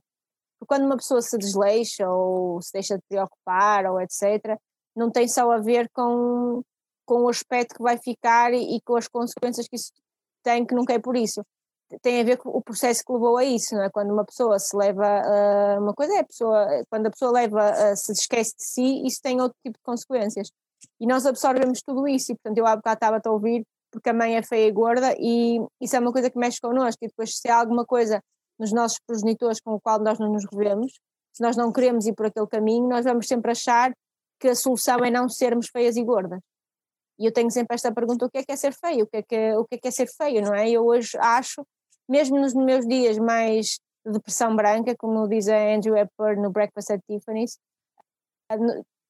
Porque quando uma pessoa se desleixa ou se deixa de preocupar ou etc., não tem só a ver com, com o aspecto que vai ficar e, e com as consequências que isso tem, que nunca é por isso. Tem a ver com o processo que levou a isso, não é? Quando uma pessoa se leva a uma coisa, é a pessoa, quando a pessoa leva se esquece de si, isso tem outro tipo de consequências e nós absorvemos tudo isso, e portanto eu há bocado estava a ouvir, porque a mãe é feia e gorda, e isso é uma coisa que mexe connosco, e depois se há alguma coisa nos nossos progenitores com o qual nós não nos revemos, se nós não queremos ir por aquele caminho, nós vamos sempre achar que a solução é não sermos feias e gordas. E eu tenho sempre esta pergunta, o que é que é ser feio? O que é que é, o que é, que é ser feio, não é? Eu hoje acho, mesmo nos meus dias mais de depressão branca, como diz a Andrew Epper no Breakfast at Tiffany's,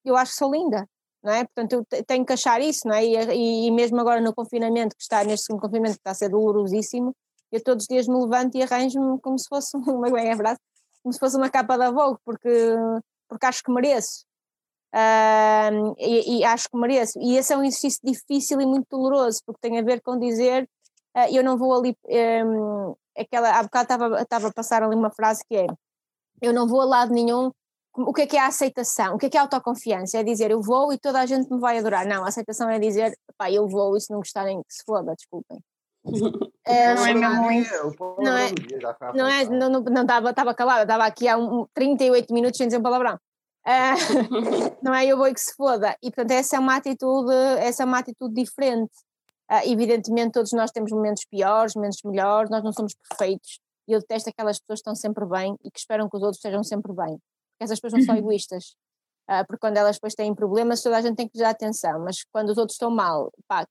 eu acho que sou linda, não é? Portanto, eu tenho que achar isso, não é? E, e, mesmo agora no confinamento, que está neste segundo confinamento, que está a ser dolorosíssimo, eu todos os dias me levanto e arranjo-me como se fosse uma bem é verdade, como se fosse uma capa da Vogue, porque, porque acho que mereço. Uh, e, e, acho que mereço. E esse é um exercício difícil e muito doloroso, porque tem a ver com dizer uh, eu não vou ali. Um, aquela, há bocado estava, estava a passar ali uma frase que é eu não vou a lado nenhum o que é que é a aceitação? O que é que é a autoconfiança? É dizer eu vou e toda a gente me vai adorar. Não, a aceitação é dizer pá, eu vou e se não gostarem que se foda, desculpem. é, não é mesmo isso. Não é, não é, não, não, não estava, estava calada, estava aqui há um, 38 minutos sem dizer um palavrão. Uh, não é eu vou e que se foda. E portanto essa é uma atitude, essa é uma atitude diferente. Ah, evidentemente, todos nós temos momentos piores, momentos melhores, nós não somos perfeitos. E eu detesto aquelas pessoas que estão sempre bem e que esperam que os outros estejam sempre bem. Essas pessoas não são egoístas. Ah, porque quando elas depois têm problemas, toda a gente tem que lhes dar atenção. Mas quando os outros estão mal, pá,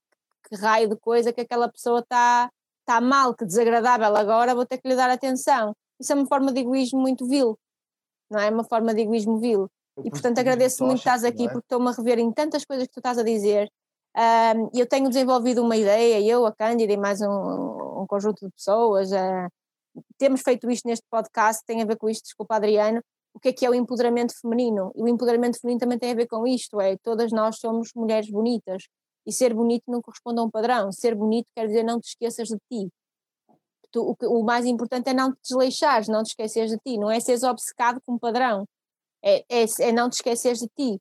que raio de coisa que aquela pessoa está tá mal, que desagradável agora, vou ter que lhe dar atenção. Isso é uma forma de egoísmo muito vil, não é? Uma forma de egoísmo vil. E portanto agradeço muito que estás aqui, é? porque estou-me a rever em tantas coisas que tu estás a dizer. Ahm, eu tenho desenvolvido uma ideia, eu, a Cândida e mais um, um conjunto de pessoas, ah, temos feito isto neste podcast, tem a ver com isto, desculpa Adriano, o que é que é o empoderamento feminino? E o empoderamento feminino também tem a ver com isto, é todas nós somos mulheres bonitas, e ser bonito não corresponde a um padrão, ser bonito quer dizer não te esqueças de ti. Tu- o, o mais importante é não te desleixares, não te esqueceres de ti, não é seres obcecado com um padrão, é, é, é não te esqueceres de ti.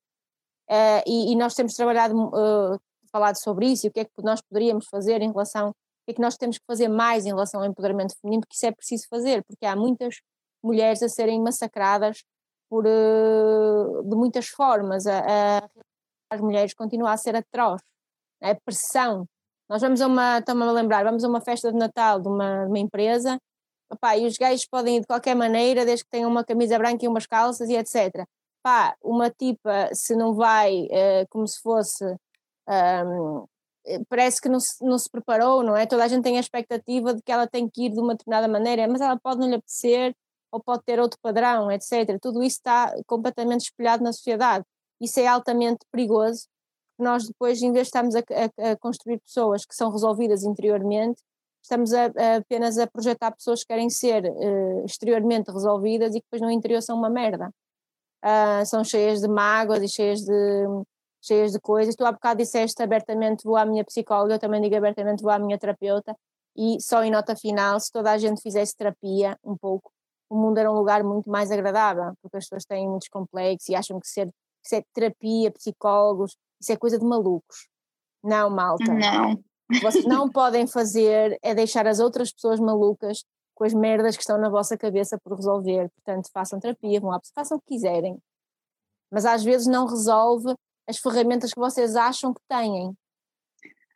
Eh, e, e nós temos trabalhado, eh, falado sobre isso e o que é que nós poderíamos fazer em relação, o que é que nós temos que fazer mais em relação ao empoderamento feminino, porque isso é preciso fazer, porque há muitas mulheres a serem massacradas por, eh, de muitas formas. A, a, as mulheres continua a ser atroz. A pressão. Nós vamos a uma, estamos a lembrar, vamos a uma festa de Natal de uma, de uma empresa, opá, e os gajos podem ir de qualquer maneira, desde que tenham uma camisa branca e umas calças e etc. Pá, uma tipa, se não vai eh, como se fosse. ahm, eh, parece que não se, não se preparou, não é? Toda a gente tem a expectativa de que ela tem que ir de uma determinada maneira, mas ela pode não lhe apetecer, ou pode ter outro padrão, etc. Tudo isso está completamente espelhado na sociedade. Isso é altamente perigoso, nós depois, em vez de estarmos a, a- a construir pessoas que são resolvidas interiormente, estamos a- apenas a projetar pessoas que querem ser eh, exteriormente resolvidas e que depois no interior são uma merda. Ah, são cheias de mágoas e cheias de, cheias de coisas. Tu há bocado disseste abertamente vou à minha psicóloga, eu também digo abertamente vou à minha terapeuta e só em nota final, se toda a gente fizesse terapia um pouco, o mundo era um lugar muito mais agradável, porque as pessoas têm muitos complexos e acham que ser, terapia, psicólogos, isso é coisa de malucos. Não, malta. Não. O que vocês não podem fazer é deixar as outras pessoas malucas com as merdas que estão na vossa cabeça por resolver. Portanto, façam terapia, vão lá, façam o que quiserem. Mas às vezes não resolve as ferramentas que vocês acham que têm.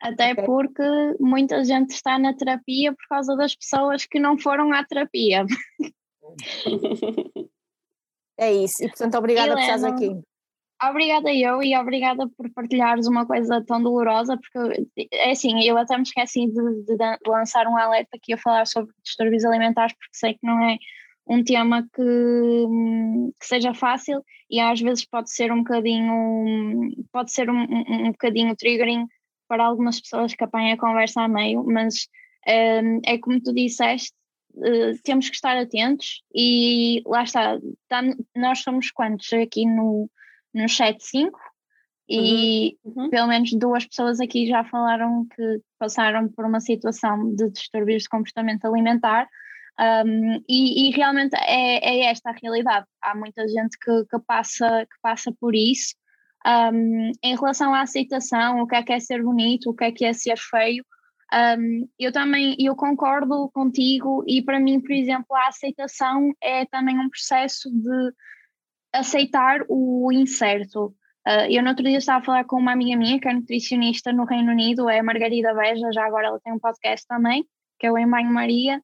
Até porque muita gente está na terapia por causa das pessoas que não foram à terapia. É isso. E portanto, obrigada por estares Helena. aqui. Obrigada eu e obrigada por partilhares uma coisa tão dolorosa, porque é assim, eu até me esqueci de, de de lançar um alerta aqui a falar sobre distúrbios alimentares, porque sei que não é um tema que, que seja fácil e às vezes pode ser um bocadinho, pode ser um, um, um bocadinho triggering para algumas pessoas que apanham a conversa a meio, mas hum, é como tu disseste, eh, temos que estar atentos e lá está, tá- nós somos quantos aqui no, no chat 5 e Uhum. pelo menos duas pessoas aqui já falaram que passaram por uma situação de distúrbios de comportamento alimentar um, e, e realmente é, é esta a realidade. Há muita gente que, que passa, que passa por isso. Um, em relação à aceitação, o que é que é ser bonito, o que é que é ser feio, um, eu também eu concordo contigo e para mim, por exemplo, a aceitação é também um processo de aceitar o incerto. Uh, eu no outro dia estava a falar com uma amiga minha que é nutricionista no Reino Unido, é Margarida Beja, já agora ela tem um podcast também, que é o Em Banho Maria,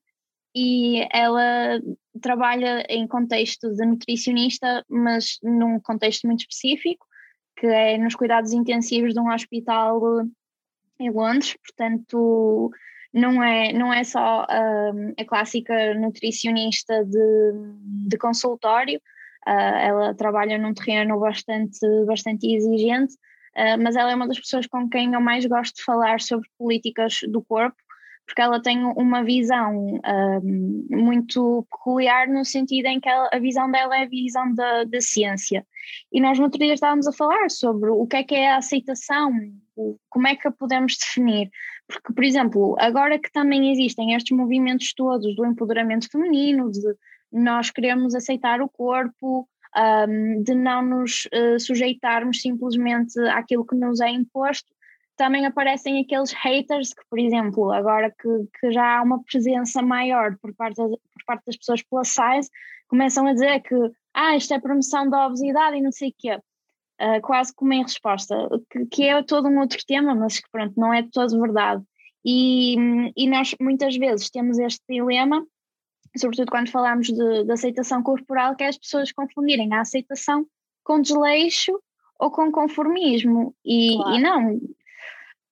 e ela trabalha em contexto de nutricionista, mas num contexto muito específico, que é nos cuidados intensivos de um hospital em Londres, portanto não é, não é só um, a clássica nutricionista de, de consultório, uh, ela trabalha num terreno bastante, bastante exigente, uh, mas ela é uma das pessoas com quem eu mais gosto de falar sobre políticas do corpo, porque ela tem uma visão um, muito peculiar no sentido em que ela, a visão dela é a visão da, da ciência. E nós no outro dia estávamos a falar sobre o que é que é a aceitação, como é que a podemos definir. Porque, por exemplo, agora que também existem estes movimentos todos do empoderamento feminino, de nós queremos aceitar o corpo, um, de não nos uh, sujeitarmos simplesmente àquilo que nos é imposto, também aparecem aqueles haters que, por exemplo, agora que, que já há uma presença maior por parte, das, por parte das pessoas plus size, começam a dizer que ah, isto é promoção da obesidade e não sei o quê. ah, quase como em resposta, que, que é todo um outro tema, mas que pronto, não é de todo verdade. E, e nós muitas vezes temos este dilema, sobretudo quando falamos de, de aceitação corporal, que é as pessoas confundirem a aceitação com desleixo ou com conformismo. E, Claro. e não.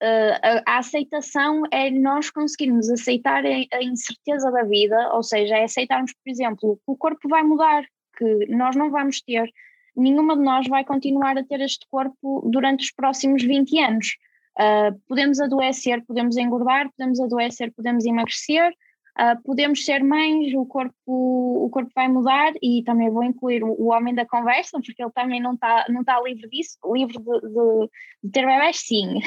Uh, a, a aceitação é nós conseguirmos aceitar a, incerteza da vida, ou seja, é aceitarmos, por exemplo, que o corpo vai mudar, que nós não vamos ter, nenhuma de nós vai continuar a ter este corpo durante os próximos 20 anos. Uh, podemos adoecer, podemos engordar, podemos adoecer, podemos emagrecer, Uh, podemos ser mães, o corpo, o corpo vai mudar e também vou incluir o, o homem da conversa, porque ele também não está não tá livre disso, livre de, de, de ter bebés, sim.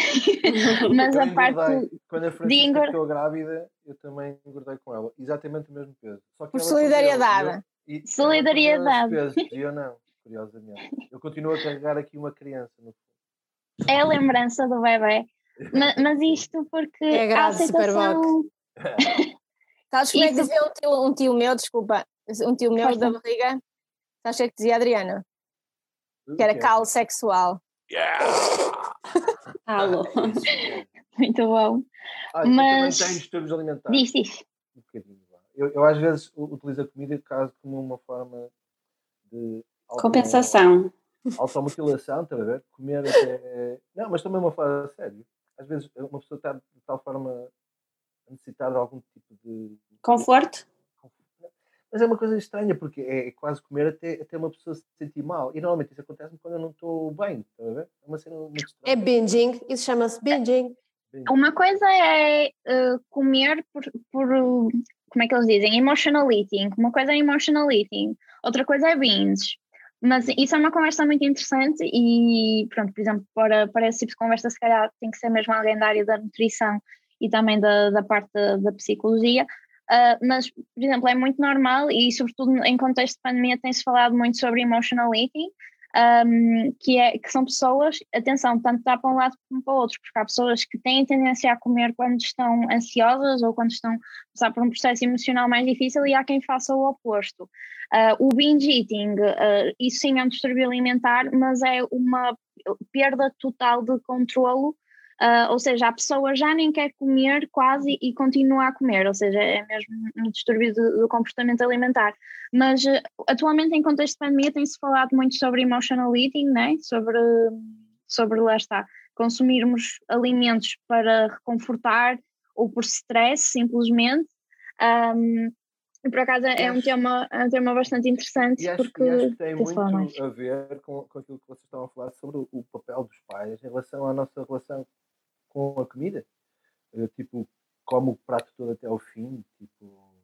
Mas a parte. engordei. Quando a Francisca engor- ficou grávida, eu também engordei com ela. Exatamente o mesmo peso. Só que Por solidariedade. e eu- e Solidariedade. peso, E eu não, curiosamente. Eu continuo a carregar aqui uma criança. No... É a lembrança do bebê. Ma- Mas, isto porque É a aceitação. Sabes como é que dizia um tio, um tio meu, desculpa, um tio meu da barriga? Sabes o que é que dizia Adriana? O Que era calo sexual. Alô. Muito bom. Ah, Mas- também tenho alimentares. Diz, diz. Um bocadinho. Eu, eu às vezes utilizo a comida quase como uma forma de auto- Compensação. automutilação, estás a ver? Comer até. Não, mas também uma forma sério. Às vezes uma pessoa está de tal forma a necessitar de algum tipo de. Conforto? Mas é uma coisa estranha, porque é, é quase comer até, até uma pessoa se sentir mal. E normalmente isso acontece quando eu não estou bem, estás a ver? É uma cena muito estranha. É binging, isso chama-se binging. Uma coisa é uh, comer por, por, como é que eles dizem? Emotional eating. Uma coisa é emotional eating, outra coisa é binge. Mas isso é uma conversa muito interessante e, pronto, por exemplo, para, para esse tipo de conversa, se calhar tem que ser mesmo alguém da área da nutrição e também da, da parte da, da psicologia. Uh, mas, por exemplo, é muito normal e, sobretudo, em contexto de pandemia, tem-se falado muito sobre emotional eating, um, que, é, que são pessoas, atenção, tanto dá para um lado como para o outro, porque há pessoas que têm tendência a comer quando estão ansiosas ou quando estão a passar por um processo emocional mais difícil e há quem faça o oposto. Uh, o binge eating, uh, isso sim é um distúrbio alimentar, mas é uma perda total de controlo Uh, ou seja, a pessoa já nem quer comer quase e continua a comer, ou seja, é mesmo um distúrbio do, do comportamento alimentar. Mas uh, atualmente, em contexto de pandemia, tem-se falado muito sobre emotional eating, né? sobre, sobre lá está, consumirmos alimentos para reconfortar ou por stress, simplesmente. Um, por acaso é um, tema, é um tema bastante interessante E acho, porque acho que tem muito a ver com, com aquilo que vocês estavam a falar sobre o, o papel dos pais em relação à nossa relação com a comida. Eh, tipo, come o prato todo até ao fim, tipo,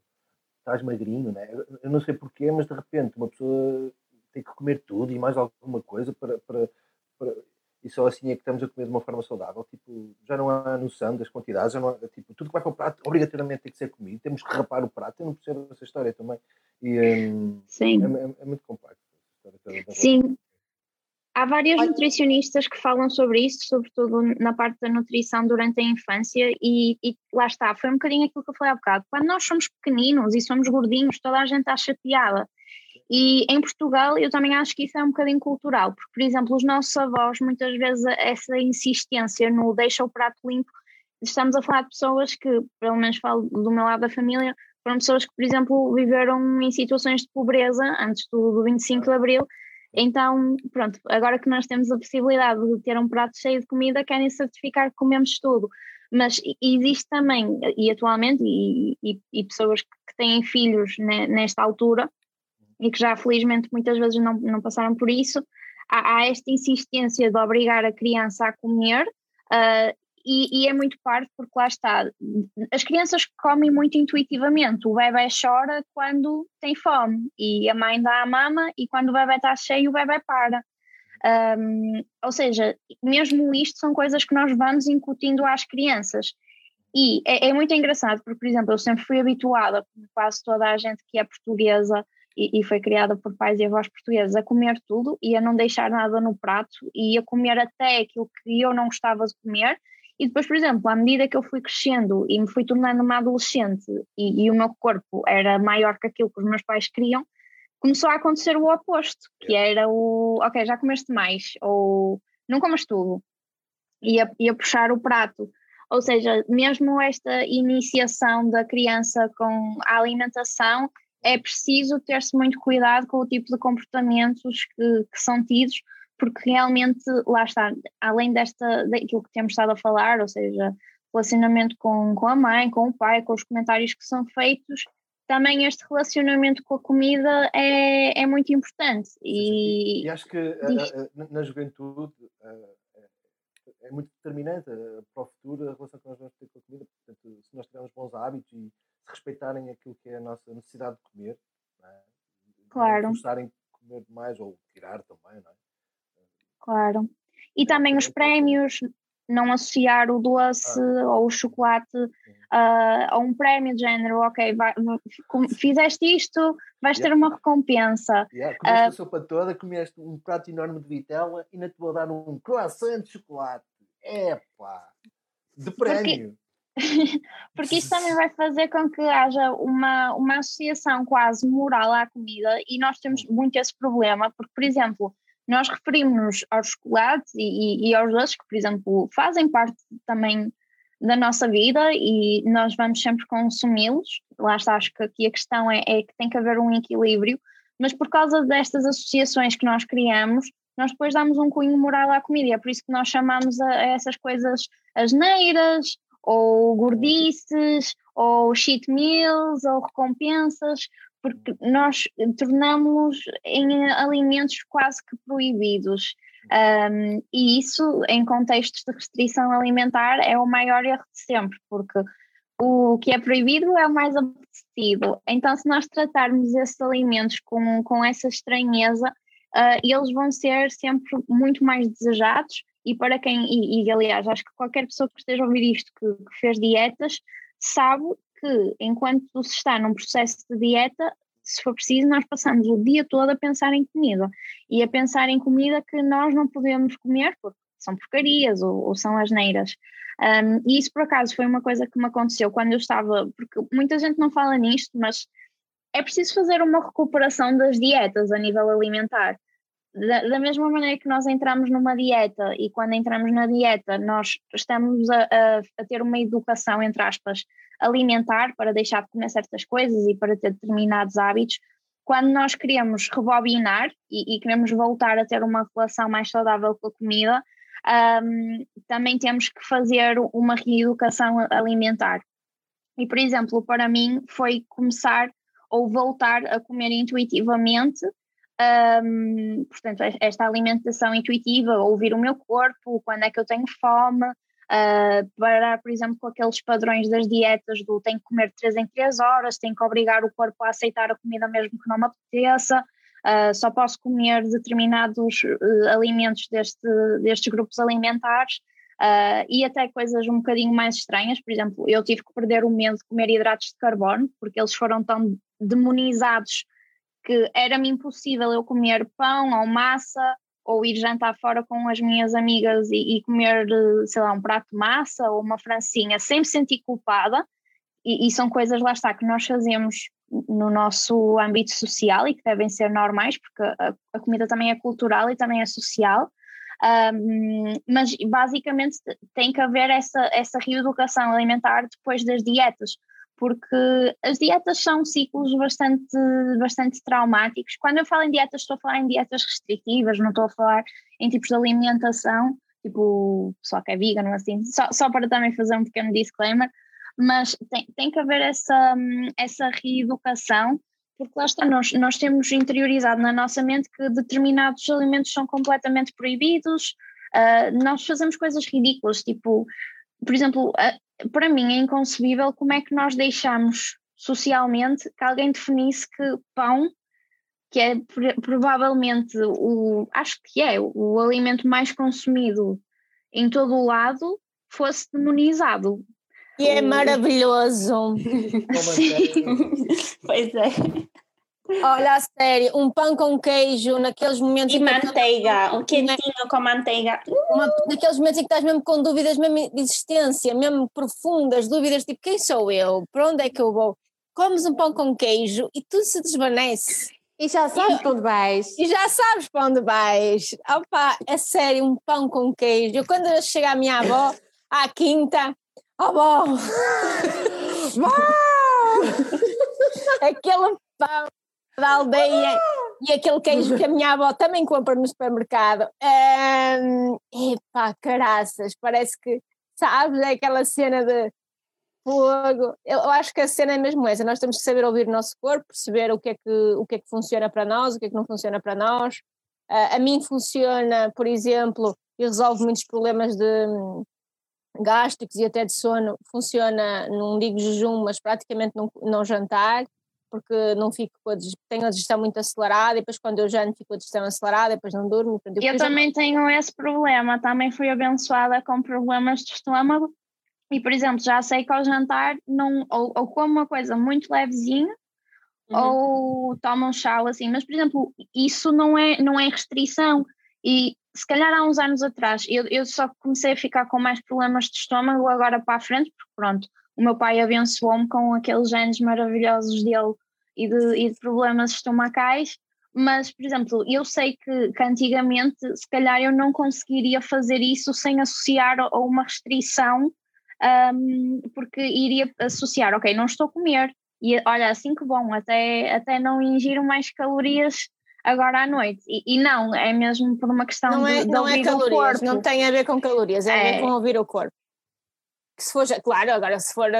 estás magrinho, né? Eu, eu não sei porquê, mas de repente uma pessoa tem que comer tudo e mais alguma coisa para, para, para- e só assim é que estamos a comer de uma forma saudável. Tipo, já não há noção das quantidades, já não há, tipo, tudo que vai para o prato obrigatoriamente tem que ser comido, temos que rapar o prato. Eu não percebo essa história também. E hum, Sim. é, é- é muito complexo. Sim. Há vários nutricionistas que falam sobre isso, sobretudo na parte da nutrição durante a infância, e, e lá está, foi um bocadinho aquilo que eu falei há bocado. Quando nós somos pequeninos e somos gordinhos, toda a gente está chateada. E em Portugal eu também acho que isso é um bocadinho cultural, porque, por exemplo, os nossos avós, muitas vezes, essa insistência no deixa o prato limpo, estamos a falar de pessoas que, pelo menos falo do meu lado da família, foram pessoas que, por exemplo, viveram em situações de pobreza antes do, do 25 de Abril. Então, pronto, agora que nós temos a possibilidade de ter um prato cheio de comida, querem certificar que comemos tudo. Mas existe também, e atualmente, e, e- e pessoas que têm filhos ne- nesta altura, e que já felizmente muitas vezes não, não passaram por isso, há, há esta insistência de obrigar a criança a comer, ah, e, e é muito parvo porque lá está, as crianças comem muito intuitivamente, o bebê chora quando tem fome, e a mãe dá a mama, e quando o bebê está cheio, o bebê para. Um, ou seja, mesmo isto são coisas que nós vamos incutindo às crianças. E é, é muito engraçado, porque, por exemplo, eu sempre fui habituada, como quase toda a gente que é portuguesa e, e foi criada por pais e avós portugueses, a comer tudo e a não deixar nada no prato e a comer até aquilo que eu não gostava de comer. E depois, por exemplo, à medida que eu fui crescendo e me fui tornando uma adolescente e, e o meu corpo era maior que aquilo que os meus pais queriam, começou a acontecer o oposto, que era o ok, já comeste mais, ou não comas tudo, ia, ia puxar o prato. Ou seja, mesmo esta iniciação da criança com a alimentação, é preciso ter-se muito cuidado com o tipo de comportamentos que, que são tidos, porque realmente, lá está, além desta, daquilo que temos estado a falar, ou seja, relacionamento com, com a mãe, com o pai, com os comentários que são feitos, também este relacionamento com a comida é, é muito importante. E, E acho que eh, eh, na- na juventude eh, é- é muito determinante eh, para o futuro a relação que nós vamos ter com a comida. Portanto, se nós tivermos bons hábitos e se respeitarem aquilo que é a nossa necessidade de comer, não é? Não Claro. forçarem a comer mais ou tirar também, não é? Claro. E também os prémios, não associar o doce ou o chocolate ah, a um prémio de género, ok, vai- fizeste isto, vais ter uma recompensa. Yeah, comeste Ah, a sopa toda, comeste um prato enorme de vitela e ainda te vou dar um croissant de chocolate. Epá! De prémio! Porque isso também vai fazer com que haja uma, uma associação quase moral à comida e nós temos muito esse problema, porque, por exemplo, nós referimos-nos aos chocolates e, e, e aos doces que, por exemplo, fazem parte também da nossa vida e nós vamos sempre consumi-los. Lá está, acho que aqui a questão é, é que tem que haver um equilíbrio, mas por causa destas associações que nós criamos, nós depois damos um cunho moral à comida. É por isso que nós chamamos a, a essas coisas asneiras, ou gordices, ou cheat meals, ou recompensas, porque nós tornamos em alimentos quase que proibidos. Um, e isso, em contextos de restrição alimentar, é o maior erro de sempre, porque o que é proibido é o mais apetecido. Então, se nós tratarmos esses alimentos com, com essa estranheza, uh, eles vão ser sempre muito mais desejados. E para quem, e, e, aliás, acho que qualquer pessoa que esteja a ouvir isto, que, que fez dietas, sabe que enquanto se está num processo de dieta, se for preciso, nós passamos o dia todo a pensar em comida e a pensar em comida que nós não podemos comer porque são porcarias ou, ou são asneiras. Um, e isso, por acaso, foi uma coisa que me aconteceu quando eu estava, porque muita gente não fala nisto, mas é preciso fazer uma recuperação das dietas a nível alimentar. Da, da, mesma maneira que nós entramos numa dieta e quando entramos na dieta nós estamos a, a, a, ter uma educação, entre aspas, alimentar para deixar de comer certas coisas e para ter determinados hábitos, quando nós queremos rebobinar e, e queremos voltar a ter uma relação mais saudável com a comida, um, também temos que fazer uma reeducação alimentar. E, por exemplo, para mim foi começar ou voltar a comer intuitivamente um, portanto, esta alimentação intuitiva, ouvir o meu corpo, quando é que eu tenho fome, uh, parar, por exemplo, com aqueles padrões das dietas do tenho que comer 3 em 3 horas, tenho que obrigar o corpo a aceitar a comida mesmo que não me apeteça, uh, só posso comer determinados uh, alimentos deste, destes grupos alimentares. E até coisas um bocadinho mais estranhas, por exemplo, eu tive que perder o medo de comer hidratos de carbono, porque eles foram tão demonizados que era-me impossível eu comer pão ou massa ou ir jantar fora com as minhas amigas e, e, comer, sei lá, um prato de massa ou uma francinha sem me sentir culpada. E, e, são coisas, lá está, que nós fazemos no nosso âmbito social e que devem ser normais, porque a, a comida também é cultural e também é social. Mas basicamente tem que haver essa, essa reeducação alimentar depois das dietas, porque as dietas são ciclos bastante, bastante traumáticos. Quando eu falo em dietas, estou a falar em dietas restritivas, não estou a falar em tipos de alimentação, tipo, só que é vegan, assim, só, só para também fazer um pequeno disclaimer, mas tem, tem que haver essa, essa reeducação, porque lá está, nós, nós temos interiorizado na nossa mente que determinados alimentos são completamente proibidos, uh, nós fazemos coisas ridículas, tipo, por exemplo, para mim é inconcebível como é que nós deixamos socialmente que alguém definisse que pão, que é provavelmente o, acho que é o alimento mais consumido em todo o lado, fosse demonizado. E é maravilhoso. pois é. Olha, a sério, um pão com queijo naqueles momentos. E manteiga, um quentinho com manteiga. Uma, naqueles momentos em que estás mesmo com dúvidas mesmo de existência, mesmo profundas, dúvidas tipo: quem sou eu? Para onde é que eu vou? Comes um pão com queijo e tudo se desvanece. E já sabes para onde vais. E já sabes para onde vais. Opa, é sério, um pão com queijo. Eu, quando eu chego à minha avó, à quinta, oh, avó, aquele pão da aldeia e aquele queijo que a minha avó também compra no supermercado. Hum, epá, caraças, parece que, sabes, é aquela cena de fogo. Eu acho que a cena é mesmo essa, nós temos que saber ouvir o nosso corpo, perceber o que é que, o que, é que funciona para nós, o que é que não funciona para nós. Uh, a mim funciona, por exemplo, e resolve muitos problemas de gástricos e até de sono, funciona, não digo jejum, mas praticamente não, não jantar, porque não fico com a, tenho a digestão muito acelerada e depois quando eu janto fico com a digestão acelerada depois não durmo. Portanto, eu, eu também já... tenho esse problema, também fui abençoada com problemas de estômago e, por exemplo, já sei que ao jantar não, ou, ou como uma coisa muito levezinha uhum. ou tomo um chá assim, mas, por exemplo, isso não é, não é restrição e se calhar há uns anos atrás eu, eu só comecei a ficar com mais problemas de estômago agora para a frente, porque pronto, o meu pai abençoou-me com aqueles genes maravilhosos dele e de, e de problemas estomacais, mas, por exemplo, eu sei que, que, antigamente, se calhar, eu não conseguiria fazer isso sem associar a uma restrição, um, porque iria associar, ok, não estou a comer, e olha, assim que bom, até, até não ingiro mais calorias agora à noite. E, e não, é mesmo por uma questão não é, de, de não ouvir é calorias, o corpo. Não tem a ver com calorias, é, é. a ver com ouvir o corpo que se for, claro, agora se for,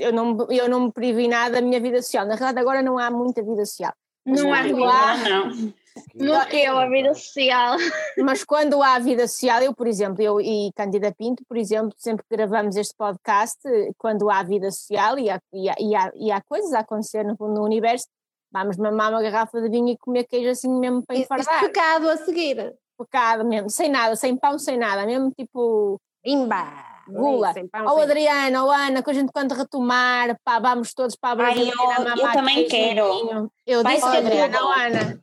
eu não, eu não me privi nada da minha vida social, na realidade agora não há muita vida social. Mas não há vida, há, não. É a vida social? Mas quando há vida social, eu, por exemplo, eu e Cândida Pinto, por exemplo, sempre que gravamos este podcast, quando há vida social e há, e há, e há, e há coisas a acontecer no, no universo, vamos mamar uma garrafa de vinho e comer queijo assim mesmo para enfardar. pecado a seguir. Pecado mesmo, sem nada, sem pão, sem nada, mesmo tipo... Imba! Gula. Ou Adriana, ou Ana, que a gente quando retomar, pá, vamos todos para a Brasileira. Ai, eu, eu também quero. Eu Vai disse Adriana ou Ana.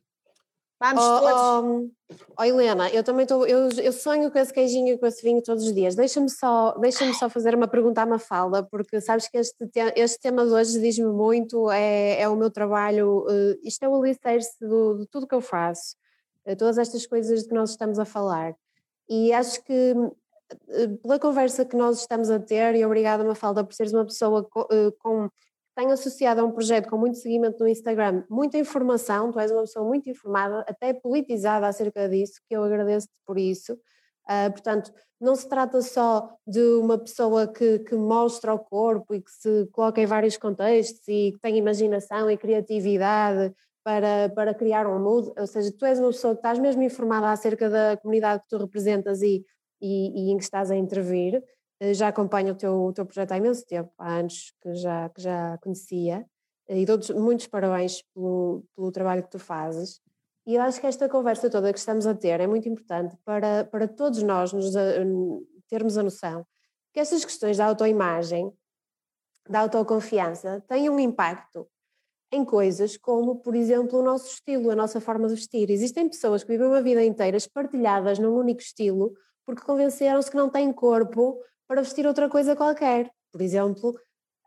Vamos oh, todos. Oh, Helena, eu também estou, eu, eu sonho com esse queijinho e com esse vinho todos os dias. Deixa-me só, deixa só fazer uma pergunta à Mafalda, porque sabes que este, te, este tema de hoje diz-me muito, é, é o meu trabalho, uh, isto é o alicerce de tudo que eu faço, uh, todas estas coisas de que nós estamos a falar. E acho que eh, pela conversa que nós estamos a ter, e obrigada Mafalda por seres uma pessoa eh, com, tem associado a um projeto com muito seguimento no Instagram, muita informação, tu és uma pessoa muito informada, até politizada acerca disso, que eu agradeço-te por isso. Uh, portanto, não se trata só de uma pessoa que, que, mostra o corpo e que se coloca em vários contextos e que tem imaginação e criatividade para, para criar um mood, ou seja, tu és uma pessoa que estás mesmo informada acerca da comunidade que tu representas e e, e em que estás a intervir. Eh, já acompanho o teu, o teu projeto há imenso tempo, há anos que já, que já conhecia, eh, e dou muitos parabéns pelo, pelo trabalho que tu fazes. E eu acho que esta conversa toda que estamos a ter é muito importante para, para todos nós nos a, termos a noção que estas questões da autoimagem, da autoconfiança, têm um impacto em coisas como, por exemplo, o nosso estilo, a nossa forma de vestir. Existem pessoas que vivem uma vida inteira espartilhadas num único estilo, porque convenceram-se que não têm corpo para vestir outra coisa qualquer. Por exemplo,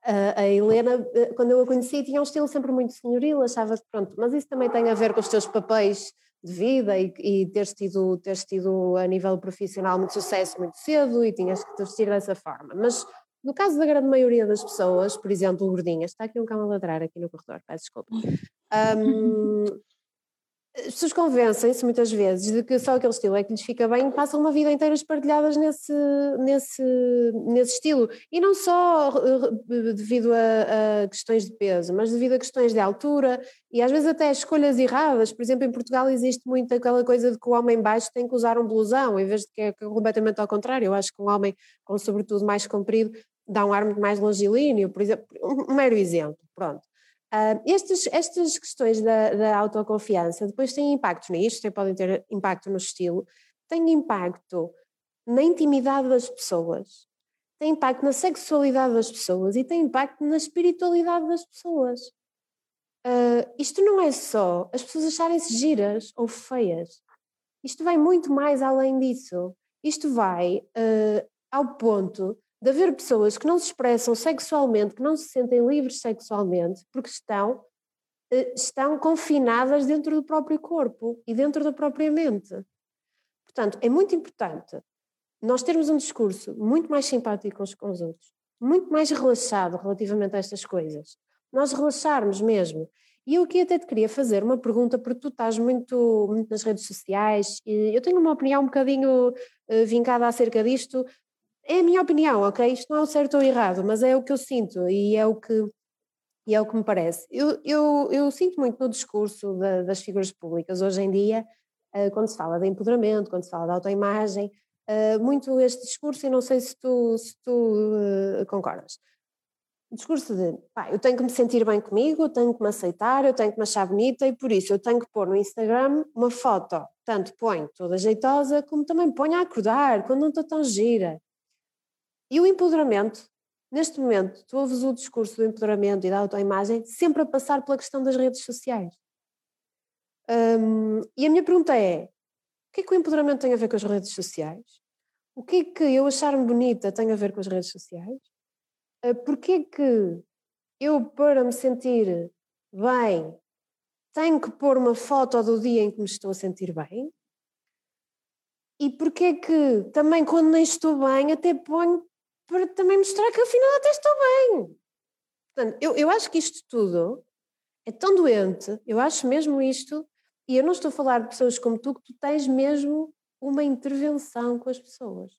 a, Helena, eh, quando eu a conheci, tinha um estilo sempre muito senhoril, achava que pronto, mas isso também tem a ver com os teus papéis de vida e, e teres, tido, teres tido a nível profissional muito sucesso muito cedo e tinhas que te vestir dessa forma. Mas no caso da grande maioria das pessoas, por exemplo, gordinhas, está aqui um cão a ladrar aqui no corredor, peço desculpa. Um, as pessoas convencem-se muitas vezes de que só aquele estilo é que lhes fica bem, passam uma vida inteira espartilhadas nesse, nesse, nesse estilo. E não só eh, devido a, a, questões de peso, mas devido a questões de altura e às vezes até escolhas erradas. Por exemplo, em Portugal existe muito aquela coisa de que o homem baixo tem que usar um blusão, em vez de que é completamente ao contrário. Eu acho que um homem com sobretudo mais comprido dá um ar muito mais longilíneo, por exemplo, um mero exemplo, pronto. Uh, estes, estas questões da, da, autoconfiança depois têm impacto nisto, podem ter impacto no estilo, têm impacto na intimidade das pessoas, têm impacto na sexualidade das pessoas e têm impacto na espiritualidade das pessoas. Uh, isto não é só as pessoas acharem-se giras ou feias. Isto vai muito mais além disso. Isto vai uh, ao ponto de haver pessoas que não se expressam sexualmente, que não se sentem livres sexualmente, porque estão eh, estão confinadas dentro do próprio corpo e dentro da própria mente. Portanto, é muito importante nós termos um discurso muito mais simpático com os outros, muito mais relaxado relativamente a estas coisas. Nós relaxarmos mesmo. E eu aqui até te queria fazer uma pergunta, porque tu estás muito, muito nas redes sociais e eu tenho uma opinião um bocadinho uh, vincada acerca disto. É a minha opinião, ok? Isto não é o certo ou errado, mas é o que eu sinto e é o que, e é o que me parece. Eu, eu, eu sinto muito no discurso da, das figuras públicas hoje em dia, uh, quando se fala de empoderamento, quando se fala de autoimagem, uh, muito este discurso, e não sei se tu, se tu uh, concordas. Discurso de, pá, eu tenho que me sentir bem comigo, eu tenho que me aceitar, eu tenho que me achar bonita e por isso eu tenho que pôr no Instagram uma foto, tanto ponho toda jeitosa, como também ponho a acordar, quando não estou tão gira. E o empoderamento, neste momento, tu ouves o discurso do empoderamento e da autoimagem sempre a passar pela questão das redes sociais. Um, e a minha pergunta é: o que é que o empoderamento tem a ver com as redes sociais? O que é que eu achar-me bonita tem a ver com as redes sociais? Uh, Porquê que eu, para me sentir bem, tenho que pôr uma foto do dia em que me estou a sentir bem? E porquê que também quando nem estou bem até ponho para também mostrar que afinal até estou bem? Portanto, eu, eu acho que isto tudo é tão doente, eu acho mesmo isto, e eu não estou a falar de pessoas como tu, que tu tens mesmo uma intervenção com as pessoas.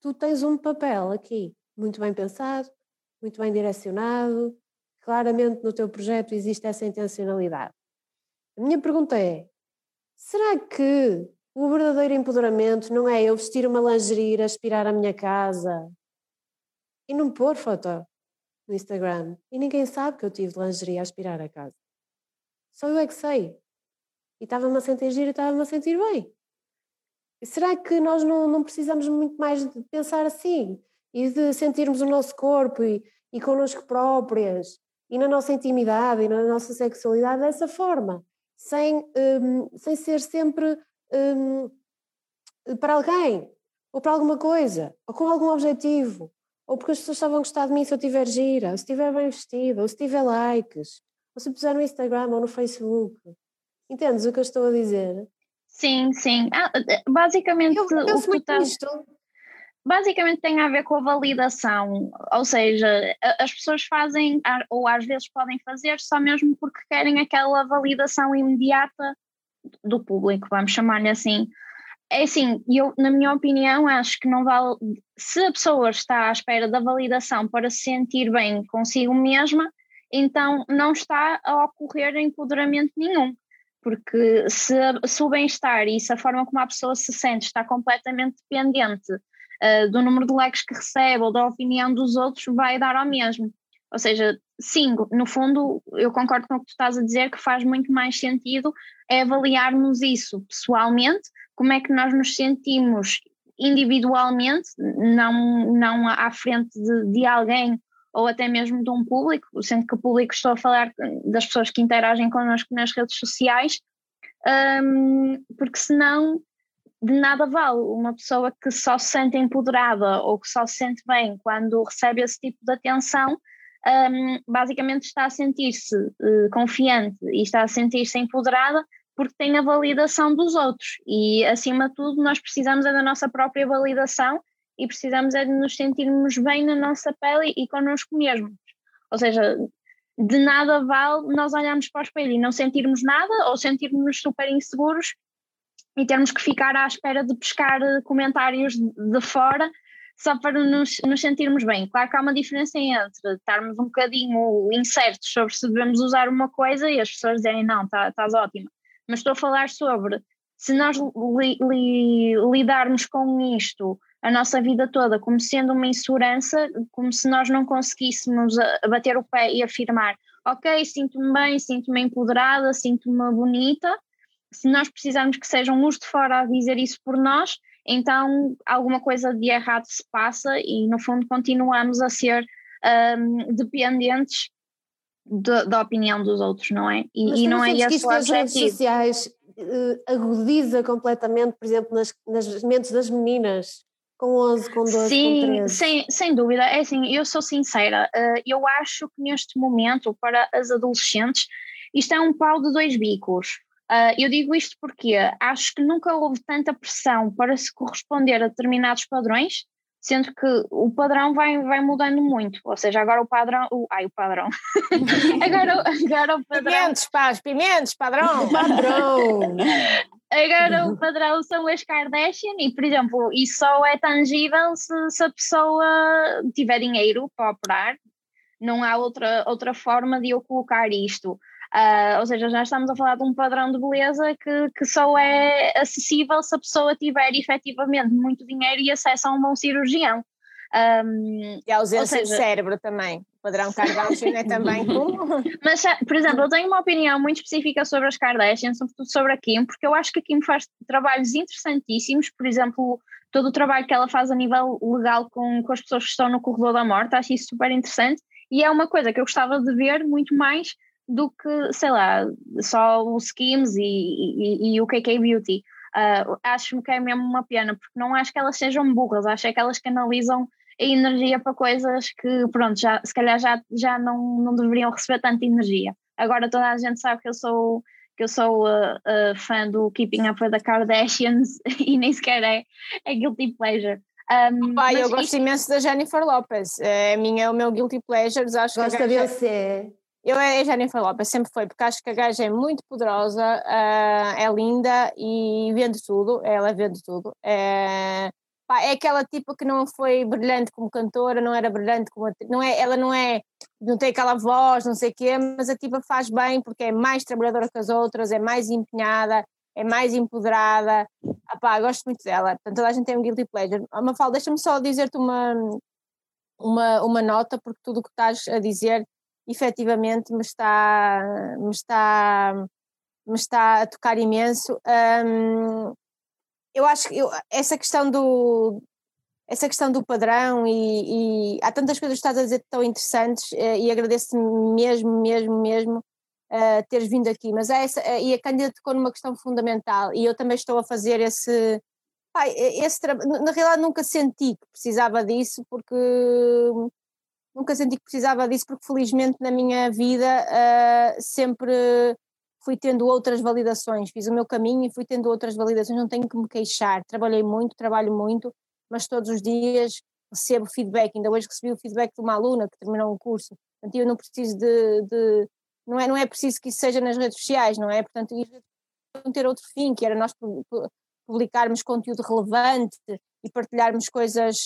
Tu tens um papel aqui muito bem pensado, muito bem direcionado, claramente no teu projeto existe essa intencionalidade. A minha pergunta é: será que o verdadeiro empoderamento não é eu vestir uma lingerie, ir aspirar a minha casa e não pôr foto no Instagram e ninguém sabe que eu tive de lingerie a aspirar a casa? Só eu é que sei. E estava-me a sentir giro e estava-me a sentir bem. E será que nós não, não precisamos muito mais de pensar assim? E de sentirmos o nosso corpo e, e connosco próprias e na nossa intimidade e na nossa sexualidade dessa forma, sem, hum, sem ser sempre hum, para alguém ou para alguma coisa ou com algum objetivo ou porque as pessoas só vão gostar de mim se eu tiver gira, ou se estiver bem vestida, ou se tiver likes, ou se puser no Instagram ou no Facebook. Entendes o que eu estou a dizer? Sim, sim. Ah, basicamente, Eu o que tu nisto. basicamente tem a ver com a validação, ou seja, a- as pessoas fazem, a- ou às vezes podem fazer, só mesmo porque querem aquela validação imediata do público, vamos chamar-lhe assim. É assim, eu, na minha opinião, acho que não vale. Se a pessoa está à espera da validação para se sentir bem consigo mesma, então não está a ocorrer empoderamento nenhum. Porque se, se o bem-estar e se a forma como a pessoa se sente está completamente dependente uh, do número de likes que recebe ou da opinião dos outros, vai dar ao mesmo. Ou seja, sim, no fundo, eu concordo com o que tu estás a dizer, que faz muito mais sentido é avaliarmos isso pessoalmente, como é que nós nos sentimos individualmente, não, não à frente de, de alguém ou até mesmo de um público, sendo que o público estou a falar das pessoas que interagem connosco nas redes sociais, um, porque senão de nada vale uma pessoa que só se sente empoderada ou que só se sente bem quando recebe esse tipo de atenção, um, basicamente está a sentir-se uh, confiante e está a sentir-se empoderada porque tem a validação dos outros e acima de tudo nós precisamos é da nossa própria validação e precisamos é de nos sentirmos bem na nossa pele e connosco mesmos. Ou seja, de nada vale nós olharmos para o espelho e não sentirmos nada ou sentirmos super inseguros e termos que ficar à espera de pescar comentários de fora só para nos, nos sentirmos bem. Claro que há uma diferença entre estarmos um bocadinho incertos sobre se devemos usar uma coisa e as pessoas dizerem não, tá, estás ótima. Mas estou a falar sobre se nós li, li, lidarmos com isto a nossa vida toda como sendo uma insegurança, como se nós não conseguíssemos bater o pé e afirmar ok, sinto-me bem, sinto-me empoderada, sinto-me bonita, se nós precisarmos que sejam os de fora a dizer isso por nós, então alguma coisa de errado se passa e no fundo continuamos a ser um, dependentes de, da opinião dos outros, não é? E, Mas e não é esse o das redes objetivo. sociais eh, agudiza completamente, por exemplo, nas, nas mentes das meninas com 11, com 12, com Sim, 13. sem, sem dúvida. É assim, eu sou sincera, eh, eu acho que neste momento, para as adolescentes, isto é um pau de dois bicos. Uh, eu digo isto porque acho que nunca houve tanta pressão para se corresponder a determinados padrões, sendo que o padrão vai, vai mudando muito. Ou seja, agora o padrão. O, ai, o padrão. agora, agora o padrão. Pimentos, pá, pimentos, padrão. Padrão! Agora o padrão são as Kardashian e, por exemplo, isso só é tangível se, se a pessoa tiver dinheiro para operar. Não há outra, outra forma de eu colocar isto. Uh, ou seja, já estamos a falar de um padrão de beleza que, que só é acessível se a pessoa tiver efetivamente muito dinheiro e acesso a um bom cirurgião. Um, E a ausência seja- de cérebro também. O padrão Kardashian é também como. Mas, sa- por exemplo, eu tenho uma opinião muito específica sobre as Kardashians, sobretudo sobre a Kim, porque eu acho que a Kim faz trabalhos interessantíssimos, por exemplo, todo o trabalho que ela faz a nível legal com, com as pessoas que estão no corredor da morte, acho isso super interessante e é uma coisa que eu gostava de ver muito mais do que, sei lá, só o Skims e, e, e o KK Beauty. Ah, acho que é mesmo uma pena, porque não acho que elas sejam burras, acho é que elas canalizam a energia para coisas que, pronto, já, se calhar já, já não, não deveriam receber tanta energia. Agora toda a gente sabe que eu sou que eu sou uh, uh, fã do Keeping Up with the Kardashians e nem sequer é, é guilty pleasure. Um, Pai, eu gosto isto- imenso da Jennifer Lopez. É a minha, é o meu guilty pleasures. Acho Gosta que a você. Eu é a Jennifer Lopez, sempre foi, porque acho que a gaja é muito poderosa, ah, é linda e vende tudo, ela vende tudo. É, pá, é aquela tipo que não foi brilhante como cantora, não era brilhante como atriz, não é, ela não é, não tem aquela voz, não sei o quê, mas a tipa faz bem porque é mais trabalhadora que as outras, é mais empenhada, é mais empoderada. Ah, pá, gosto muito dela, portanto toda a gente tem um guilty pleasure. Ah, Mafalda, deixa-me só dizer-te uma, uma, uma nota, porque tudo o que estás a dizer efetivamente me está, me está, me está a tocar imenso. Hum, eu acho que eu- essa questão do essa questão do padrão e, e há tantas coisas que estás a dizer tão interessantes eh, e agradeço mesmo, mesmo, mesmo eh, teres vindo aqui, mas é essa, eh, e a Cândida tocou numa questão fundamental e eu também estou a fazer esse, pá, esse na realidade nunca senti que precisava disso porque nunca senti que precisava disso porque felizmente na minha vida ah, sempre fui tendo outras validações, fiz o meu caminho e fui tendo outras validações, não tenho que me queixar, trabalhei muito, trabalho muito, mas todos os dias recebo feedback, ainda hoje recebi o feedback de uma aluna que terminou um curso, portanto eu não preciso de, de- não, é, não é preciso que isso seja nas redes sociais, não é? Portanto, ter outro fim, que era nós pu- pu- publicarmos conteúdo relevante e partilharmos coisas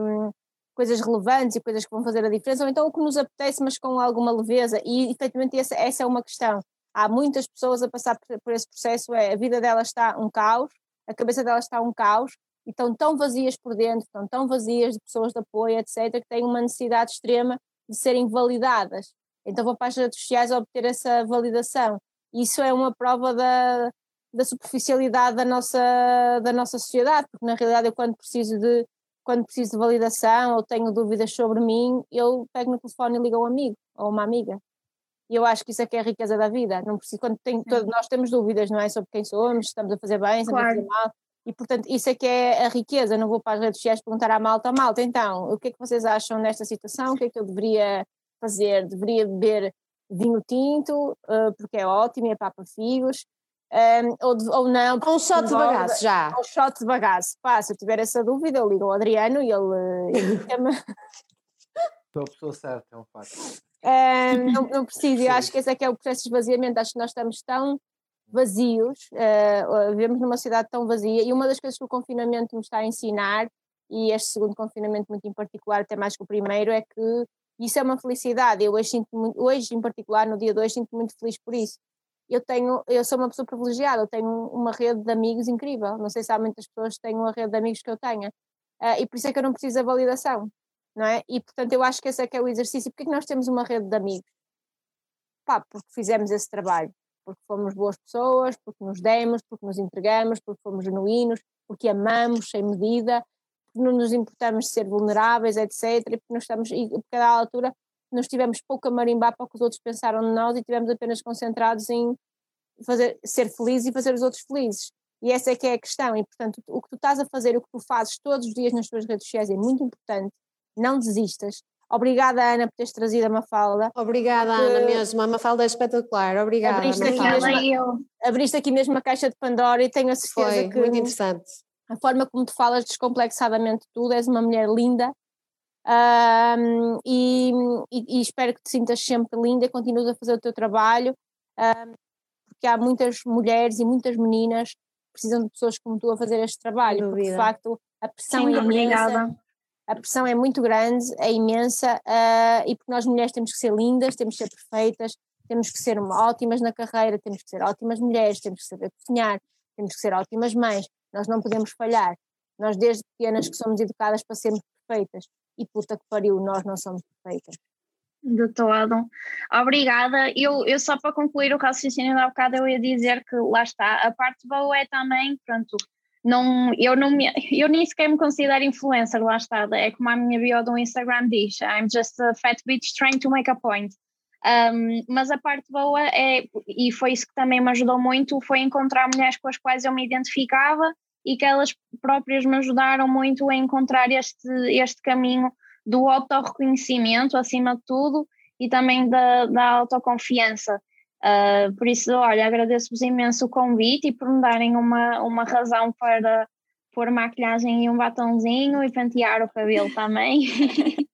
hum, coisas relevantes e coisas que vão fazer a diferença, ou então o que nos apetece, mas com alguma leveza, e efetivamente essa, essa é uma questão. Há muitas pessoas a passar por, por esse processo, é, a vida delas está um caos, a cabeça delas está um caos, e estão tão vazias por dentro, estão tão vazias de pessoas de apoio, etc., que têm uma necessidade extrema de serem validadas. Então vão para as redes sociais a obter essa validação. Isso é uma prova da, da superficialidade da nossa, da nossa sociedade, porque na realidade eu quando preciso de quando preciso de validação ou tenho dúvidas sobre mim, eu pego no telefone e ligo a um amigo ou uma amiga. E eu acho que isso é que é a riqueza da vida. Não preciso, quando tem, todo- nós temos dúvidas, não é? Sobre quem somos, se estamos a fazer bem, se estamos a Claro. fazer mal. E portanto, isso é que é a riqueza. Não vou para as redes sociais perguntar à malta, malta, então, o que é que vocês acham nesta situação? O que é que eu deveria fazer? Deveria beber vinho tinto, eh, porque é ótimo, é papa figos, Ehm, ou, de- ou não. Um porque shot de bagaço já. Um shot de bagaço. Pá, se eu tiver essa dúvida, eu ligo ao Adriano e ele, ele diz-me. Sou a pessoa certa, é um facto. Ehm, não, não preciso, eu acho que esse é que é o processo de esvaziamento. Acho que nós estamos tão vazios, eh, vivemos numa cidade tão vazia, e uma das coisas que o confinamento nos está a ensinar, e este segundo confinamento muito em particular, até mais que o primeiro, é que isso é uma felicidade. Eu hoje, sinto muito, hoje em particular, no dia de hoje, sinto muito feliz por isso. Eu tenho, eu sou uma pessoa privilegiada, eu tenho uma rede de amigos incrível. Não sei se há muitas pessoas que têm uma rede de amigos que eu tenha. Eh, e por isso é que eu não preciso da validação, não é? E portanto eu acho que esse é que é o exercício. Porquê que nós temos uma rede de amigos? Pá, porque fizemos esse trabalho, porque fomos boas pessoas, porque nos demos, porque nos entregamos, porque fomos genuínos, porque amamos sem medida, porque não nos importamos de ser vulneráveis, etc. E porque nós estamos, e porque a cada altura nós tivemos pouco a marimbar para o que os outros pensaram de nós e tivemos apenas concentrados em fazer, ser felizes e fazer os outros felizes. E essa é que é a questão. E, portanto, o que tu estás a fazer, o que tu fazes todos os dias nas tuas redes sociais é muito importante. Não desistas. Obrigada, Ana, por teres trazido a Mafalda. Obrigada, Porque- Ana, mesmo. A Mafalda é espetacular. Obrigada, Abriste aqui eu. Abriste aqui mesmo a caixa de Pandora e tenho a certeza Foi que muito interessante. a forma como tu falas descomplexadamente tudo, és uma mulher linda. Ahm, e, e- espero que te sintas sempre linda e continues a fazer o teu trabalho, ahm, porque há muitas mulheres e muitas meninas que precisam de pessoas como tu a fazer este trabalho, porque de facto a pressão Sim, é imensa, obrigada. a pressão é muito grande, é imensa, ah, e porque nós mulheres temos que ser lindas, temos que ser perfeitas, temos que ser ótimas na carreira, temos que ser ótimas mulheres, temos que saber cozinhar, temos que ser ótimas mães, nós não podemos falhar. Nós desde pequenas que somos educadas para sermos perfeitas, e puta que pariu, nós não somos perfeitas. De todo. Obrigada. Eu, eu só para concluir o raciocínio da bocado, eu ia dizer que lá está, a parte boa é também, pronto, não, eu, não me, eu nem sequer me considero influencer, lá está, é como a minha bio do Instagram diz, I'm just a fat bitch trying to make a point. Um, mas a parte boa é, e foi isso que também me ajudou muito, foi encontrar mulheres com as quais eu me identificava e que elas próprias me ajudaram muito a encontrar este, este caminho do autorreconhecimento, acima de tudo, e também da, da autoconfiança. Uh, por isso, olha, agradeço-vos imenso o convite e por me darem uma, uma razão para pôr maquilhagem e um batonzinho e pentear o cabelo também.